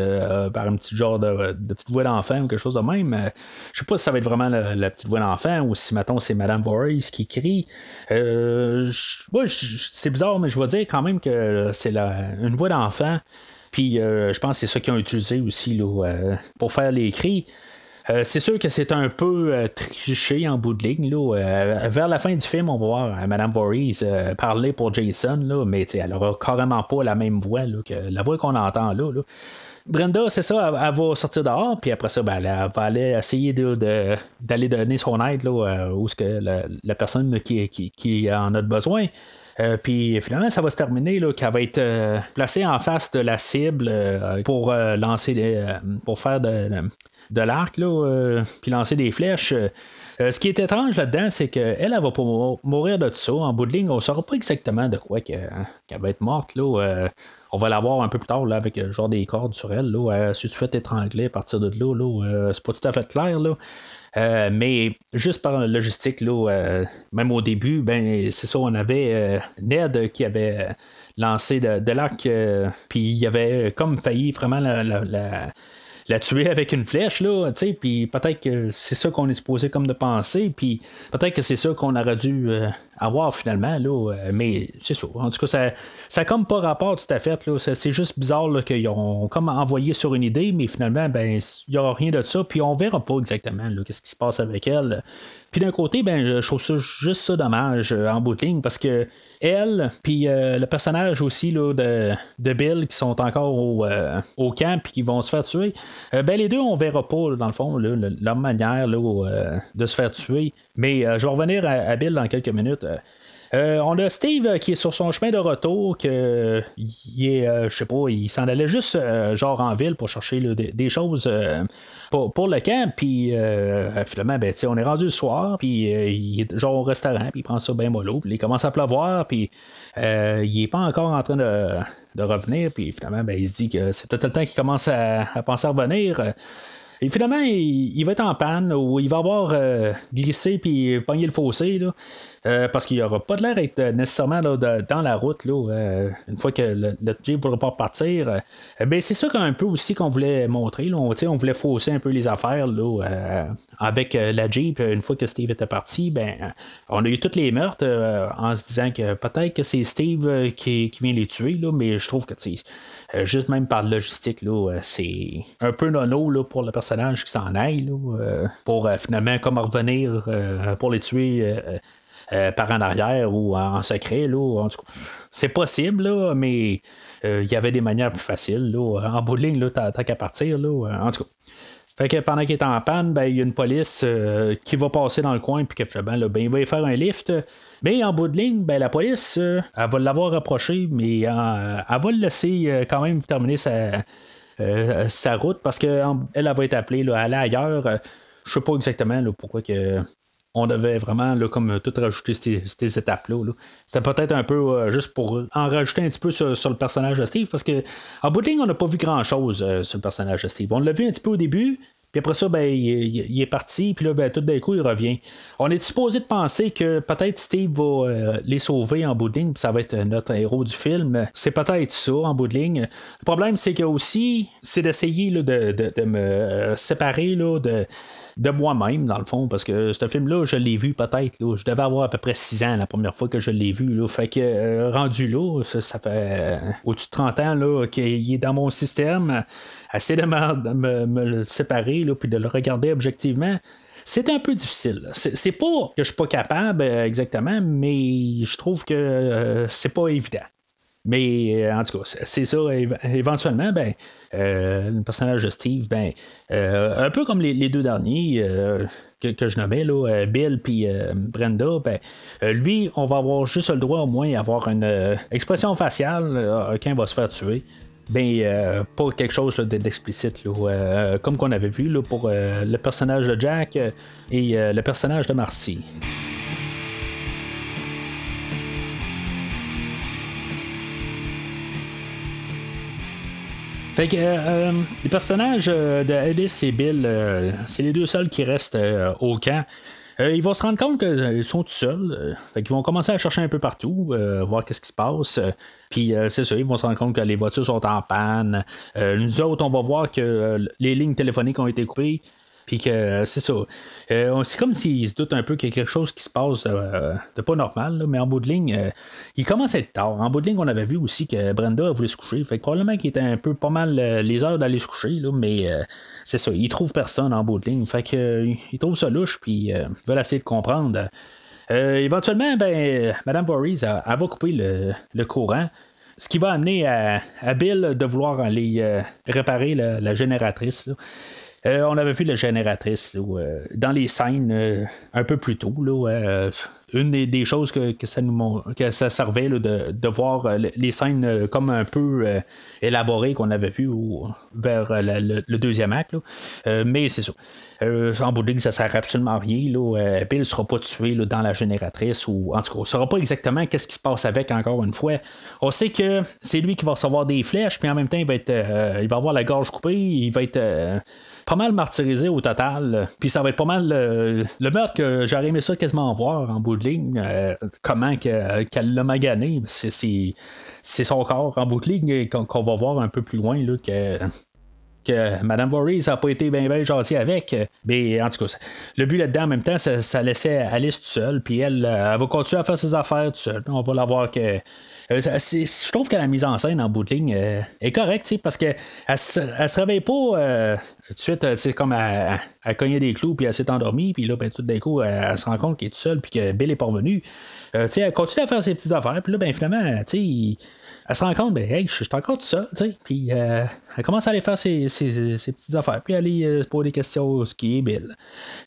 par un petit genre de, petite voix d'enfant ou quelque chose de même. je sais pas si ça va être vraiment la, petite voix d'enfant ou si maintenant c'est Madame Voorhees qui crie. c'est bizarre, mais je vais dire quand même que c'est une voix d'enfant. Puis je pense que c'est ça qu'ils ont utilisé aussi pour faire les cris. Euh, c'est sûr que c'est un peu euh, triché en bout de ligne. Euh, vers la fin du film, on va voir Madame Voorhees parler pour Jason, là, mais elle aura carrément pas la même voix que la voix qu'on entend là. Brenda, c'est ça, elle, va sortir dehors, puis après ça, ben, elle, va aller essayer d'aller donner son aide là, où que la, personne qui, qui, en a besoin. Puis finalement, ça va se terminer qu'elle va être placée en face de la cible pour lancer pour faire de, de l'arc, là, euh, puis lancer des flèches. Euh, ce qui est étrange là-dedans, c'est qu'elle, elle va pas mourir de ça. En bout de ligne, on ne saura pas exactement de quoi qu'elle va être morte. Là, euh, on va la voir un peu plus tard là, avec genre des cordes sur elle. Là, si tu fais étrangler à partir de là, là c'est pas tout à fait clair. Là. Mais juste par logistique, là, même au début, ben c'est ça, on avait Ned qui avait lancé de, l'arc, puis il avait comme failli vraiment la tuer avec une flèche, là, tu sais, puis peut-être que c'est ça qu'on est supposé comme de penser, puis peut-être que c'est ça qu'on aurait dû euh, avoir finalement, là, euh, mais c'est ça. En tout cas, ça, ça comme pas rapport tout à fait, là, c'est juste bizarre qu'ils ont comme envoyé sur une idée, mais finalement, ben, il n'y aura rien de ça, puis on verra pas exactement qu'est-ce qui se passe avec elle. Puis d'un côté, ben, je trouve ça juste ça dommage euh, en bout de ligne parce que elle, puis euh, le personnage aussi là, de, de, Bill qui sont encore au, euh, au camp puis qui vont se faire tuer, ben les deux on verra pas dans le fond leur manière là, de se faire tuer. Mais je vais revenir à Bill dans quelques minutes. Euh, on a Steve euh, qui est sur son chemin de retour, que il est, euh, je sais pas, il s'en allait juste genre en ville pour chercher des, choses pour, le camp, puis finalement, ben, on est rendu le soir, puis il est genre au restaurant, puis il prend ça bien mollo, puis il commence à pleuvoir, puis il est pas encore en train de, revenir, puis finalement, ben, il se dit que c'est peut-être le temps qu'il commence à, penser à revenir. Et finalement, il, va être en panne ou il va avoir glissé puis pogné le fossé. Là. Euh, parce qu'il n'y aura pas de l'air d'être euh, nécessairement dans la route là, euh, une fois que le, Jeep ne voudra pas partir. ben, c'est ça un peu aussi qu'on voulait montrer. Là. On, on, voulait fausser un peu les affaires là, avec la Jeep. Une fois que Steve était parti, ben, on a eu toutes les meurtres en se disant que peut-être que c'est Steve qui, vient les tuer, là, mais je trouve que juste même par logistique, là, c'est un peu nono pour le qui s'en aille, pour finalement comme revenir pour les tuer euh, par en arrière ou en secret. Là, c'est possible, là, mais euh, il y avait des manières plus faciles. Là, en bout de ligne, t'as, qu'à partir. Là, en tout cas. Fait que pendant qu'il est en panne, ben, il y a une police euh, qui va passer dans le coin puis que ben, ben, il va y faire un lift. Mais en bout de ligne, ben, la police, elle va l'avoir approché, mais elle va le laisser quand même terminer sa, sa route parce qu'elle elle va être appelée là, à aller ailleurs. Je sais pas exactement pourquoi que on devait vraiment là, comme tout rajouter ces, étapes-là. C'était peut-être un peu euh, juste pour en rajouter un petit peu sur, le personnage de Steve, parce que en bout de ligne, on n'a pas vu grand-chose euh, sur le personnage de Steve. On l'a vu un petit peu au début, puis après ça, ben, il, est parti, puis là, ben, tout d'un coup, il revient. On est supposé de penser que peut-être Steve va euh, les sauver en bout de ligne, puis ça va être notre héros du film. C'est peut-être ça, en bout de ligne. Le problème, c'est que aussi, c'est d'essayer de, de, me séparer là, de de moi-même, dans le fond, parce que ce film-là, je l'ai vu peut-être. Je devais avoir à peu près 6 ans la première fois que je l'ai vu. Là. Fait que euh, rendu là, ça, fait euh, au-dessus de 30 ans qu'il est dans mon système. Assez de me, me, séparer là, puis de le regarder objectivement. C'est un peu difficile. C'est pas que je suis pas capable euh, exactement, mais je trouve que c'est pas évident. Mais euh, en tout cas, c'est ça. Éventuellement, ben, euh, le personnage de Steve, ben, euh, un peu comme les, deux derniers que, je nommais, là, Bill puis Brenda, ben, lui, on va avoir juste le droit au moins d'avoir une expression faciale quand il va se faire tuer. Ben, pas quelque chose d'explicite, comme qu'on avait vu là, pour le personnage de Jack et le personnage de Marcy. Fait que euh, euh, les personnages euh, de Alice et Bill, c'est les deux seuls qui restent au camp. ils vont se rendre compte qu'ils sont tout seuls. ils vont commencer à chercher un peu partout, voir qu'est-ce qui se passe. Puis c'est ça, ils vont se rendre compte que les voitures sont en panne. nous autres, on va voir que les lignes téléphoniques ont été coupées. Puis que euh, c'est ça. Euh, c'est comme s'il se doute un peu qu'il y a quelque chose qui se passe euh, de pas normal, mais en bout de ligne, il commence à être tard. En bout de ligne, on avait vu aussi que Brenda voulait se coucher. Fait que probablement qu'il était un peu pas mal les heures d'aller se coucher, mais c'est ça. Il trouve personne en bout de ligne. Fait que il trouve ça louche, puis il veut essayer de comprendre. éventuellement, ben, Madame Voorhees, elle, va couper le, courant. Ce qui va amener à, Bill de vouloir aller réparer la, génératrice. Euh, on avait vu la génératrice euh, dans les scènes euh, un peu plus tôt. une des, choses que, ça nous que ça servait de, voir les scènes comme un peu élaborées qu'on avait vues vers le, deuxième acte. mais c'est ça. en bout de ça sert absolument à rien. Bill ne sera pas tué dans la génératrice ou en tout cas, on ne saura pas exactement qu'est-ce qui se passe avec encore une fois. On sait que c'est lui qui va recevoir des flèches, puis en même temps, il va être il va avoir la gorge coupée, il va être pas mal martyrisé au total. Puis ça va être pas mal euh, le meurtre que j'aurais aimé ça quasiment voir en bout de ligne. Euh, comment qu'elle l'a magané. C'est son corps en bout de ligne qu'on va voir un peu plus loin là, que que Mme Voorhees n'a pas été bien bien gentille avec. Mais en tout cas, le but là-dedans, en même temps, ça, laissait Alice tout seule. Puis elle, elle va continuer à faire ses affaires tout seule. On va la voir que euh, je trouve que la mise en scène en bout euh, est correcte, parce que elle se, réveille pas euh, tout de suite, c'est comme à, cogner des clous, puis elle s'est endormie, puis là, ben, tout d'un coup, elle, se rend compte qu'elle est toute seule, puis que Bill est pas revenu. elle continue à faire ses petites affaires, puis là, ben, finalement, elle se rend compte, ben, hey, je suis encore tout seul, puis elle commence à aller faire ses, petites affaires, puis aller poser des questions ce qui est Bill.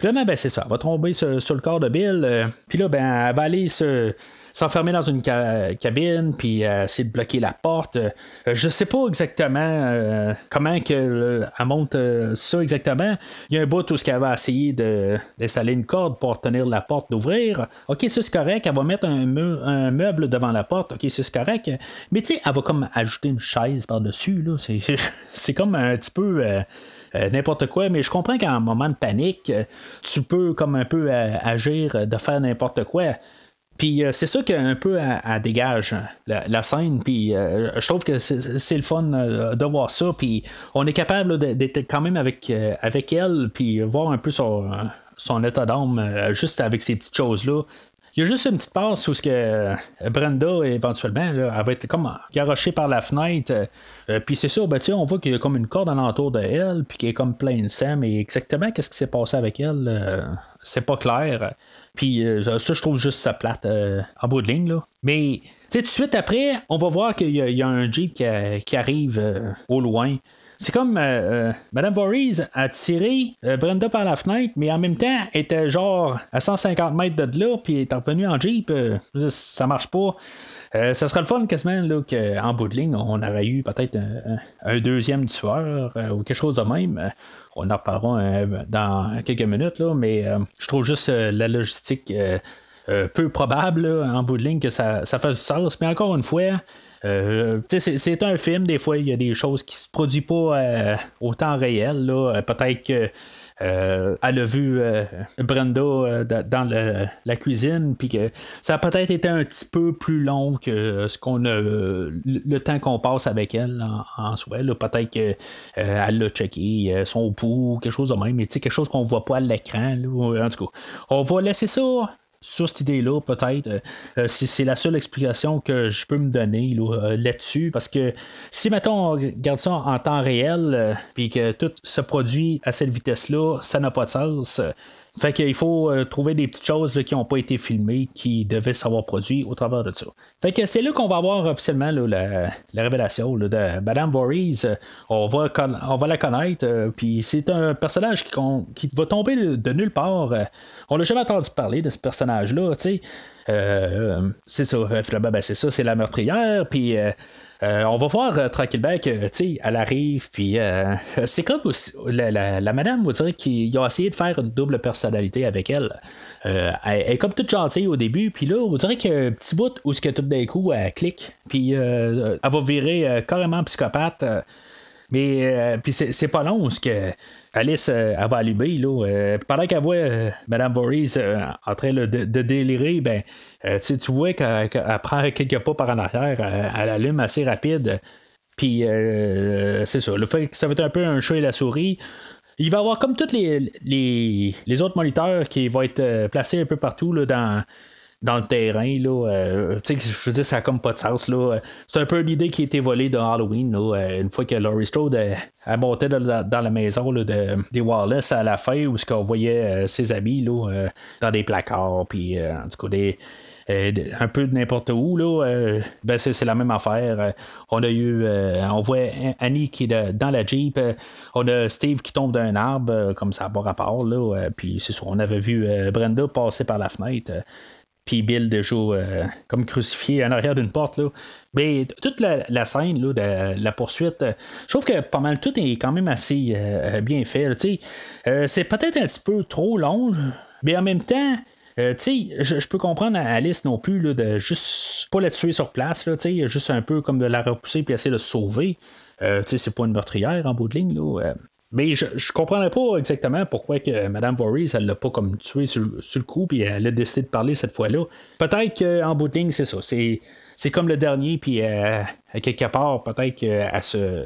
Finalement, ben, c'est ça, elle va tomber sur, le corps de Bill, puis là, ben, elle va aller se s'enfermer dans une cabine, puis euh, essayer de bloquer la porte. Euh, je sais pas exactement euh, comment elle monte ça exactement. Il y a un bout où ce qu'elle va essayer d'installer une corde pour tenir la porte d'ouvrir. Ok, ça c'est correct. Elle va mettre un, meuble devant la porte. Ok, c'est correct. Mais tu sais, elle va comme ajouter une chaise par-dessus. C'est comme un petit peu. n'importe quoi, mais je comprends qu'en moment de panique, tu peux comme un peu agir de faire n'importe quoi. Puis euh, c'est ça qu'un peu à, dégage hein, la, scène. Puis euh, je trouve que c'est le fun euh, de voir ça. Puis on est capable d'être quand même avec, avec elle, puis voir un peu son, son état d'âme juste avec ces petites choses-là. Il y a juste une petite passe où ce que Brenda, éventuellement, elle va être comme garochée par la fenêtre. puis c'est ça, ben, on voit qu'il y a comme une corde alentour de elle, puis qu'elle est comme pleine de sang, mais exactement qu'est-ce qui s'est passé avec elle, c'est pas clair. Puis euh, ça, je trouve juste ça plate euh, en bout de ligne. Là. Mais tout de suite après, on va voir qu'il y, a un Jeep qui, arrive euh, au loin. C'est comme Madame Voorhees a tiré Brenda par la fenêtre, mais en même temps, était genre à 150 mètres de là, puis est revenue en Jeep. ça marche pas. Euh, ça serait le fun quasiment là, qu'en bout de ligne, on aurait eu peut-être un, deuxième tueur euh, ou quelque chose de même. Euh, on en reparlera dans quelques minutes, là, mais je trouve juste la logistique peu probable en bout de ligne que ça, ça fasse du sens. Mais encore une fois, c'est un film, des fois, il y a des choses qui se produisent pas au temps réel. Peut-être que euh, elle a vu euh, Brenda euh, dans la cuisine, puis que ça a peut-être été un petit peu plus long que ce qu'on a, le temps qu'on passe avec elle en, soi. Peut-être qu'elle a checké son pouls, quelque chose de même, mais quelque chose qu'on voit pas à l'écran. En tout cas, on va laisser ça sur cette idée-là, peut-être. Euh, euh, c'est la seule explication que je peux me donner euh, là-dessus. parce que si, mettons, on regarde ça en temps réel, puis que tout se produit à cette vitesse-là, ça n'a pas de sens. Fait qu'il faut euh, trouver des petites choses qui n'ont pas été filmées, qui devaient s'avoir produit au travers de ça. Fait que c'est là qu'on va voir officiellement la, révélation de Madame Voorhees. On va, on va la connaître, euh, puis c'est un personnage qui, va tomber de, nulle part. on n'a jamais entendu parler de ce personnage-là, tu sais. Euh, c'est ça, ben, c'est ça, c'est la meurtrière, puis euh, on va voir euh, tranquillement que, tu sais, elle arrive, puis euh, c'est comme la, madame, vous direz qu'ils ont essayé de faire une double personnalité avec elle. elle. est comme toute gentille au début, puis là, vous direz qu'il y a un petit bout où ce que tout d'un coup, elle clique, puis elle va virer carrément psychopathe. Mais puis c'est pas long ce que Alice elle va allumer. Là, pendant qu'elle voit Madame Voorhees en train de, délirer, ben, tu vois qu'elle prend quelques pas par en arrière, elle, allume assez rapide. Puis c'est ça. Le fait que ça va être un peu un chat et la souris. Il va y avoir comme tous les, les, autres moniteurs qui vont être placés un peu partout là, dans, dans le terrain. Là, euh, je veux dire, ça n'a comme pas de sens. Là. C'est un peu l'idée qui a été volée de Halloween. Là, euh, une fois que Laurie Strode euh, a, monté dans, la maison de, des Wallace à la fin, où ce qu'on voyait ses amis là, dans des placards, puis en tout cas des. un peu de n'importe où, là, ben c'est, la même affaire. on a eu, on voit Annie qui est dans la Jeep, on a Steve qui tombe d'un arbre, comme ça n'a rapport, là, puis c'est sûr, on avait vu Brenda passer par la fenêtre puis Bill déjà euh, comme crucifié en arrière d'une porte. Là. Mais toute la, scène là, de la poursuite, euh, je trouve que pas mal tout est quand même assez euh, bien fait. c'est peut-être un petit peu trop long, mais en même temps. je, peux comprendre Alice non plus de juste pas la tuer sur place, là, juste un peu comme de la repousser puis essayer de sauver. c'est pas une meurtrière en bout de ligne. Là, mais je, je comprenais pas exactement pourquoi que Mme Voorhees, elle l'a pas comme tué sur, le coup, puis elle a décidé de parler cette fois-là. Peut-être qu'en bout de ligne, c'est ça. C'est, c'est comme le dernier, puis euh, quelque part, peut-être qu'elle se.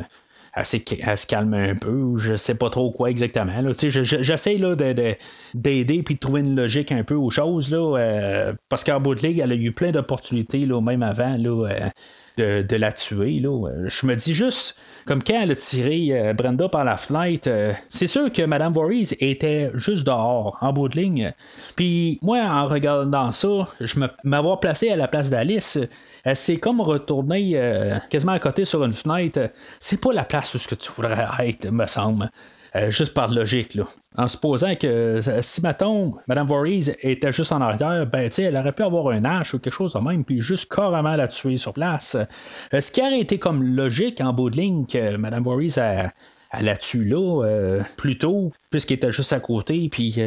Elle, se calme un peu, ou je sais pas trop quoi exactement. j'essaie là, de, d'aider puis de trouver une logique un peu aux choses. Là, euh, parce qu'en bout de elle a eu plein d'opportunités, là, même avant, là, euh, de, de, la tuer. Là. Je me dis juste, comme quand elle a tiré euh, Brenda par la fenêtre, euh, c'est sûr que Madame Voorhees était juste dehors, en bout de ligne. Puis moi, en regardant ça, je m'avoir placé à la place d'Alice, elle comme retournée euh, quasiment à côté sur une fenêtre. C'est pas la place où ce que tu voudrais être, me semble. Euh, juste par logique. Là. En supposant que euh, si, mettons, Mme Voorhees était juste en arrière, ben, elle aurait pu avoir un hache ou quelque chose de même, puis juste carrément la tuer sur place. Euh, ce qui aurait été comme logique en bout de ligne que Mme Voorhees a, la tue là plus tôt, puisqu'il était juste à côté, puis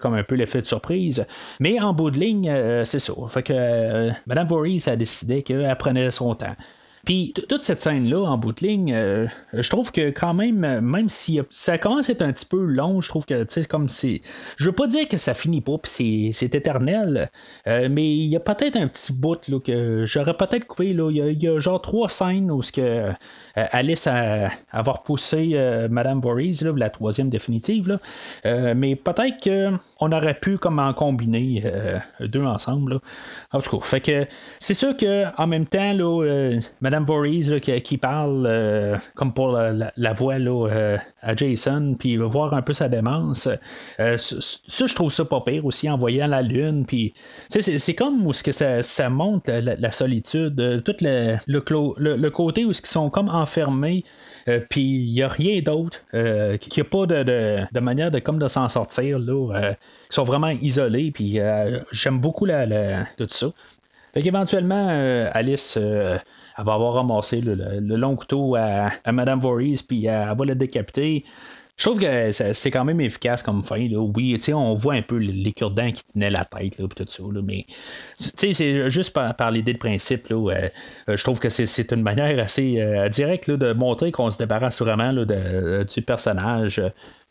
comme un peu l'effet de surprise. Mais en bout de ligne, c'est ça. Fait que Mme Voorhees a décidé qu'elle prenait son temps. Puis toute cette scène-là, en bout de ligne, euh, je trouve que quand même, même si ça commence à être un petit peu long, je trouve que, tu sais, comme c'est. Je veux pas dire que ça finit pas, puis c'est éternel, euh, mais il y a peut-être un petit bout là, que j'aurais peut-être coupé. Là. Il, y a, genre trois scènes où ce que, euh, Alice a avoir poussé Madame Voorhees, là, la troisième définitive, là. mais peut-être qu'on aurait pu comme en combiner deux ensemble. Là. En tout cas, fait que c'est sûr que en même temps, là, Madame Madame Voorhees qui, parle euh, comme pour la, voix euh, à Jason, puis voir un peu sa démence. Euh, ça, je trouve ça pas pire aussi en voyant la lune. Puis, c'est, comme où ce que ça, montre la, solitude, tout le, le, côté où ils sont comme enfermés. puis il n'y a rien d'autre, qu'il n'y a pas de, manière de comme de s'en sortir là, ils sont vraiment isolés. Puis j'aime beaucoup tout ça. Fait qu'éventuellement, Alice, elle va avoir ramassé le, long couteau à, à Madame Voorhees, puis elle, va la décapiter. Je trouve que c'est quand même efficace comme fin. Là. Oui, on voit un peu les cure-dents qui tenaient la tête, là, tout ça. Là, mais c'est juste par, l'idée de principe. Là, euh, je trouve que c'est une manière assez euh, directe de montrer qu'on se débarrasse vraiment de, euh, du personnage.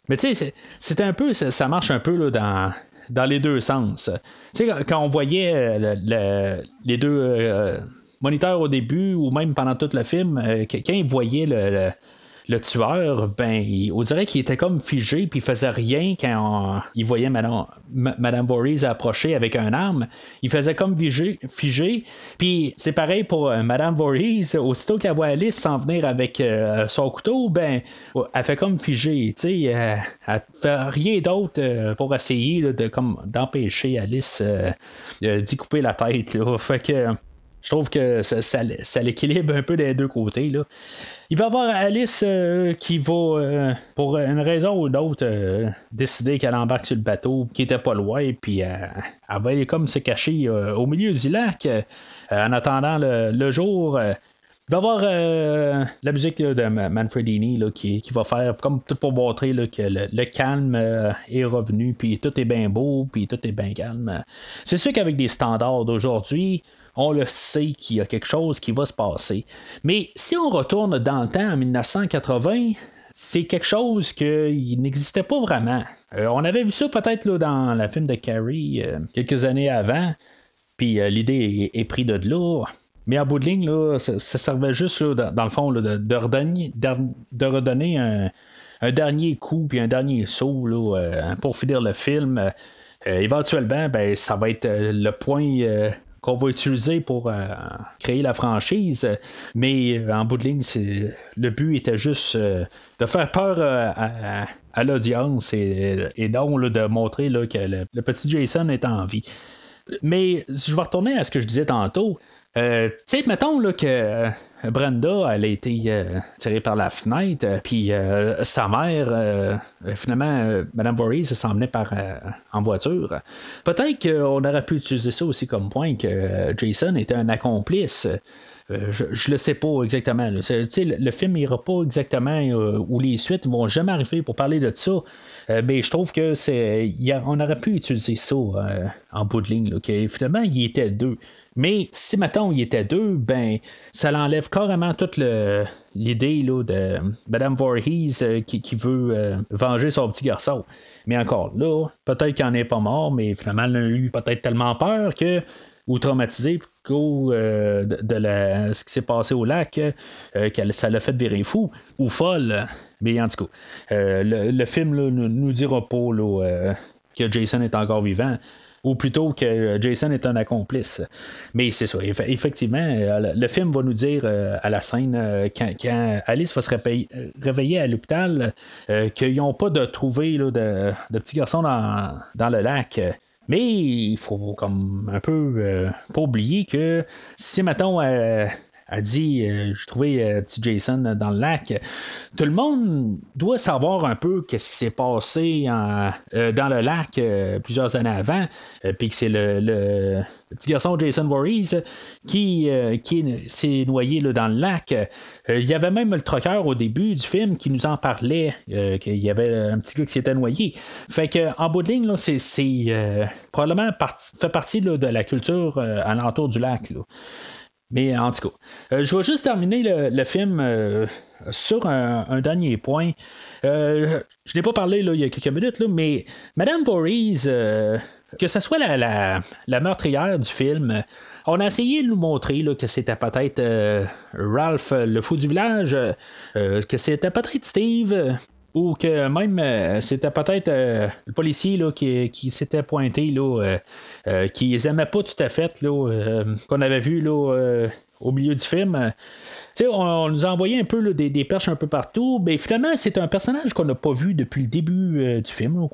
Mais tu sais, c'est un peu, ça, marche un peu là, dans les deux sens. Tu sais, quand on voyait les deux moniteur au début ou même pendant tout le film, euh, quand il voyait le, le tueur, ben, on dirait qu'il était comme figé, puis il faisait rien quand il voyait Madame, Madame Voorhees approcher avec un arme. Il faisait comme figé, figé. puis c'est pareil pour euh, Madame Voorhees. Aussitôt qu'elle voit Alice s'en venir avec euh, son couteau, ben, elle fait comme figé, sais, elle, fait rien d'autre pour essayer de comme d'empêcher Alice d'y couper la tête. Fait que je trouve que ça, l'équilibre un peu des deux côtés. Là. Il va y avoir Alice euh, qui va, euh, pour une raison ou une autre, euh, décider qu'elle embarque sur le bateau qui était pas loin, puis elle va aller comme se cacher au milieu du lac en attendant le, jour. il va y avoir la musique de Manfredini là, qui, va faire comme tout pour montrer que le, calme est revenu, puis tout est bien beau, puis tout est bien calme. C'est sûr qu'avec des standards d'aujourd'hui, on le sait qu'il y a quelque chose qui va se passer. Mais si on retourne dans le temps en 1980, c'est quelque chose qui n'existait pas vraiment. Euh, on avait vu ça peut-être dans le film de Carrie euh, quelques années avant, puis euh, l'idée est, prise de là. Mais en bout de ligne, là, ça, servait juste, dans, le fond, de, de, redonner, de, redonner un, dernier coup puis un dernier saut pour finir le film. éventuellement, ben, ça va être le point qu'on va utiliser pour euh, créer la franchise. Mais euh, en bout de ligne, le but était juste euh, de faire peur à, l'audience et, non de montrer que le, petit Jason est en vie. Mais je vais retourner à ce que je disais tantôt. Euh, tu sais, mettons que euh, Brenda, a été euh, tirée par la fenêtre, puis sa mère, finalement, Madame Voorhees s'en par en voiture. Peut-être qu'on aurait pu utiliser ça aussi comme point que Jason était un accomplice. Je, le sais pas exactement. Le, le film n'ira pas exactement où les suites vont jamais arriver pour parler de ça. mais je trouve que c'est. on aurait pu utiliser ça en bout de ligne. Finalement, il y était deux. Mais si maintenant il était deux, ben ça l'enlève carrément toute l'idée de Madame Voorhees euh, qui, veut euh, venger son petit garçon. Mais encore là, peut-être qu'il n'en est pas mort, mais finalement, il a eu peut-être tellement peur que ou traumatisé euh, de, ce qui s'est passé au lac, que ça l'a fait virer fou ou folle. Mais en tout cas, le, film ne nous, dira pas que Jason est encore vivant ou plutôt que Jason est un accomplice. Mais c'est ça, effectivement, euh, le film va nous dire euh, à la scène, euh, quand, Alice va se réveiller à l'hôpital, qu'ils n'ont pas de trouver de, de, petits garçons dans, dans le lac. Mais il faut comme un peu pas oublier que si maintenant a dit euh, J'ai trouvé euh, petit Jason dans le lac. Tout le monde doit savoir un peu ce qui s'est passé euh, dans le lac plusieurs années avant, puis que c'est le, petit garçon Jason Voorhees qui, s'est noyé dans le lac. Il y avait même le troqueur au début du film qui nous en parlait, qu'il y avait un petit gars qui s'était noyé. Fait que en bout de ligne, c'est, probablement fait partie de la culture alentour du lac. Mais en tout cas, euh, je vais juste terminer le, film euh, sur un, dernier point. Euh, je n'ai pas parlé là, il y a quelques minutes, mais Madame Voorhees, que ce soit la, meurtrière du film, on a essayé de nous montrer que c'était peut-être Ralph, le fou du village, que c'était peut-être Steve, ou que même euh, c'était peut-être euh, le policier qui, qui s'était pointé, là, euh, qui les aimait pas tout à fait, là, qu'on avait vu là, au milieu du film on, nous a envoyé un peu des, perches un peu partout. Mais finalement, c'est un personnage qu'on n'a pas vu depuis le début euh, du film,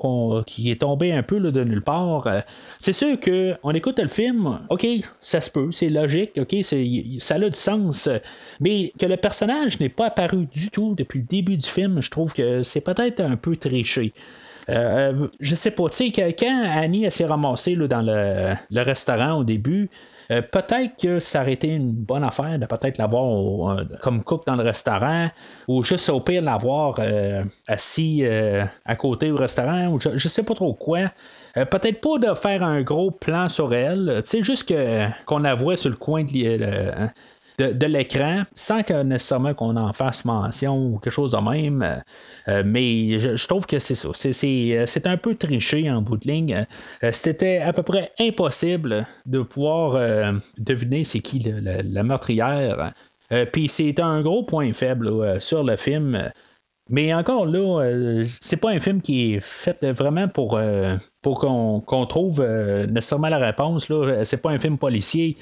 qui est tombé un peu de nulle part. Euh, c'est sûr qu'on écoute le film, ok, ça se peut, c'est logique, ok, ça a du sens. Mais que le personnage n'est pas apparu du tout depuis le début du film, je trouve que c'est peut-être un peu triché. Euh, je sais pas, tu sais, quand Annie s'est ramassée dans le, restaurant au début, euh, peut-être que ça aurait été une bonne affaire de peut-être l'avoir comme cook dans le restaurant ou juste au pire l'avoir euh, assis euh, à côté au restaurant ou je, sais pas trop quoi. peut-être pas de faire un gros plan sur elle, tu sais, juste qu'on la voit sur le coin de, de, l'écran sans que nécessairement qu'on en fasse mention ou quelque chose de même. Euh, euh, mais je, trouve que c'est ça. Euh, c'est, un peu triché en bout de ligne. c'était à peu près impossible de pouvoir deviner c'est qui la, meurtrière. Puis c'est un gros point faible sur le film. Mais encore là, c'est pas un film qui est fait vraiment pour, pour qu'on, trouve nécessairement la réponse. Là. C'est pas un film policier.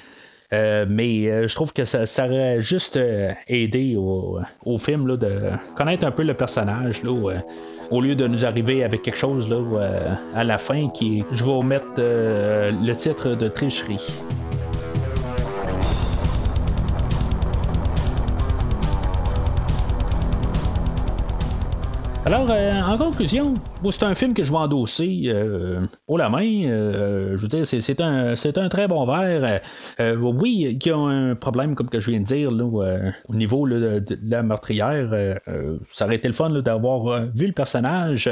Euh, mais euh, je trouve que ça, ça aurait juste euh, aidé au, film de connaître un peu le personnage. Là, au lieu de nous arriver avec quelque chose là, à la fin qui je vais vous mettre le titre de tricherie. Alors, euh, en conclusion, c'est un film que je vais endosser euh, haut la main. Euh, je veux dire, c'est, un, un très bon verre. oui, y a un problème, comme que je viens de dire, au niveau de, la meurtrière. ça aurait été le fun d'avoir vu le personnage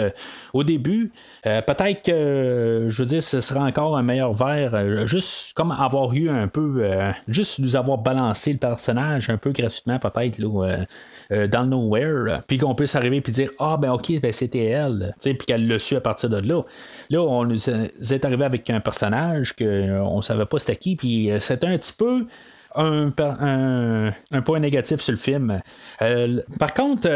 au début. peut-être que, je veux dire, ce serait encore un meilleur verre. juste comme avoir eu un peu, juste nous avoir balancé le personnage un peu gratuitement, peut-être, dans le nowhere. Puis qu'on puisse arriver et dire, ah, ben ok, ben c'était elle. Puis qu'elle l'a su à partir de là. Là, on nous est arrivé avec un personnage qu'on euh, ne savait pas c'était qui, puis euh, c'était un petit peu. Un, point négatif sur le film. Euh, par contre,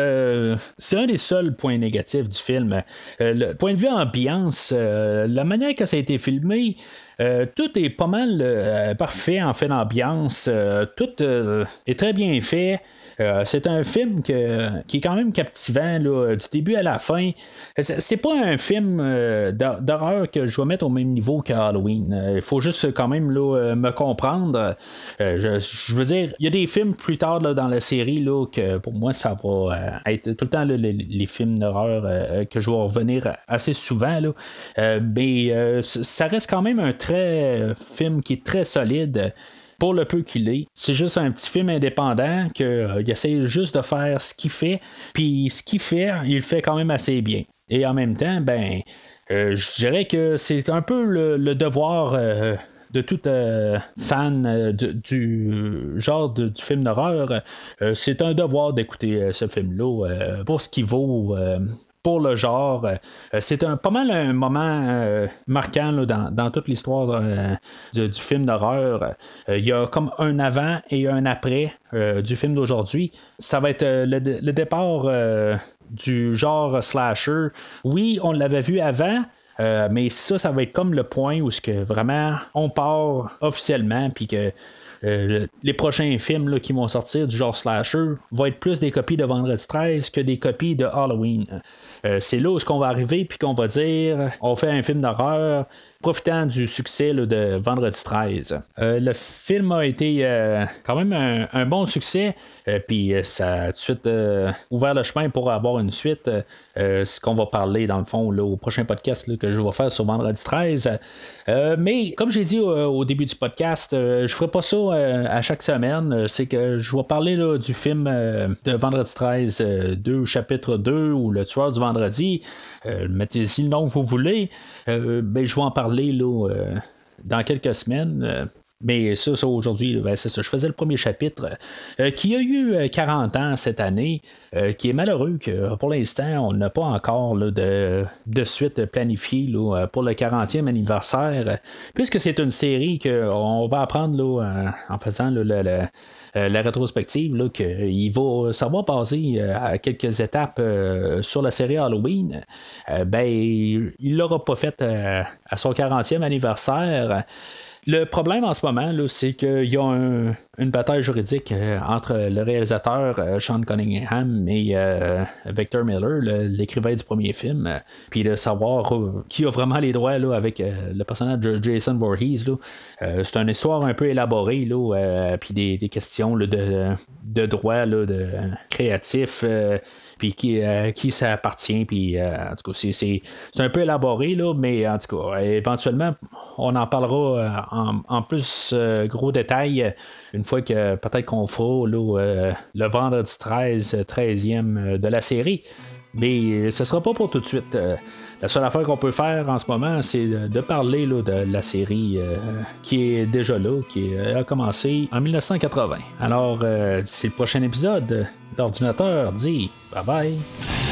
c'est un des seuls points négatifs du film. le point de vue ambiance, la manière que ça a été filmé, tout est pas mal parfait en fait d'ambiance. tout est très bien fait. Euh, c'est un film qui est quand même captivant du début à la fin. C'est pas un film euh, d'horreur que je vais mettre au même niveau qu'Halloween. Euh, il faut juste quand même me comprendre. Je, veux dire, il y a des films plus tard dans la série que pour moi ça va être tout le temps les, films d'horreur que je vais revenir assez souvent. mais ça reste quand même un très film qui est très solide pour le peu qu'il est. C'est juste un petit film indépendant qu'il euh, essaie juste de faire ce qu'il fait, puis ce qu'il fait, il fait quand même assez bien. Et en même temps, ben, euh, je dirais que c'est un peu le, devoir. Euh, de tout fan du genre du film d'horreur, c'est un devoir d'écouter ce film-là pour ce qu'il vaut pour le genre. Euh, c'est un, pas mal un moment euh, marquant dans, toute l'histoire euh, du, film d'horreur. Il y a comme un avant et un après du film d'aujourd'hui. Ça va être le, départ du genre slasher. Oui, on l'avait vu avant. mais ça, ça va être comme le point où ce que vraiment on part officiellement, puis que les prochains films qui vont sortir du genre slasher vont être plus des copies de Vendredi 13 que des copies de Halloween. Euh, c'est là où ce qu'on va arriver puis qu'on va dire on fait un film d'horreur profitant du succès de Vendredi 13. Euh, le film a été euh, quand même un, bon succès, puis ça a tout de suite ouvert le chemin pour avoir une suite. ce qu'on va parler dans le fond au prochain podcast que je vais faire sur Vendredi 13. mais comme j'ai dit au début du podcast, je ferai pas ça à chaque semaine. C'est que je vais parler du film de Vendredi 13, 2, chapitre 2 ou Le tueur du vendredi euh, mettez-y le nom que vous voulez, euh, ben, je vais en parler là, euh, dans quelques semaines. Mais ça, ça aujourd'hui, ben, c'est ça. Je faisais le premier chapitre qui a eu 40 ans cette année, qui est malheureux que pour l'instant, on n'a pas encore de, de, suite planifiée pour le 40e anniversaire, puisque c'est une série qu'on va apprendre en faisant le, euh, la rétrospective, qu'il va savoir passer euh, à quelques étapes euh, sur la série Halloween, ben, il l'aura pas fait à son 40e anniversaire. Le problème en ce moment, c'est qu'il y a une bataille juridique euh, entre le réalisateur euh, Sean Cunningham et euh, Victor Miller, l'écrivain du premier film, puis de savoir qui a vraiment les droits là, avec le personnage de Jason Voorhees. c'est une histoire un peu élaborée, puis des, questions de, de droits de, créatifs puis qui, qui ça appartient. Puis, en tout cas, c'est, un peu élaboré, là, mais en tout cas, éventuellement, on en parlera euh, en, plus gros détail fois que peut-être qu'on fera le vendredi 13, 13e de la série. Mais ce sera pas pour tout de suite. La seule affaire qu'on peut faire en ce moment, c'est de parler de la série qui est déjà là, qui a commencé en 1980. Alors, d'ici le prochain épisode, l'ordinateur dit bye bye.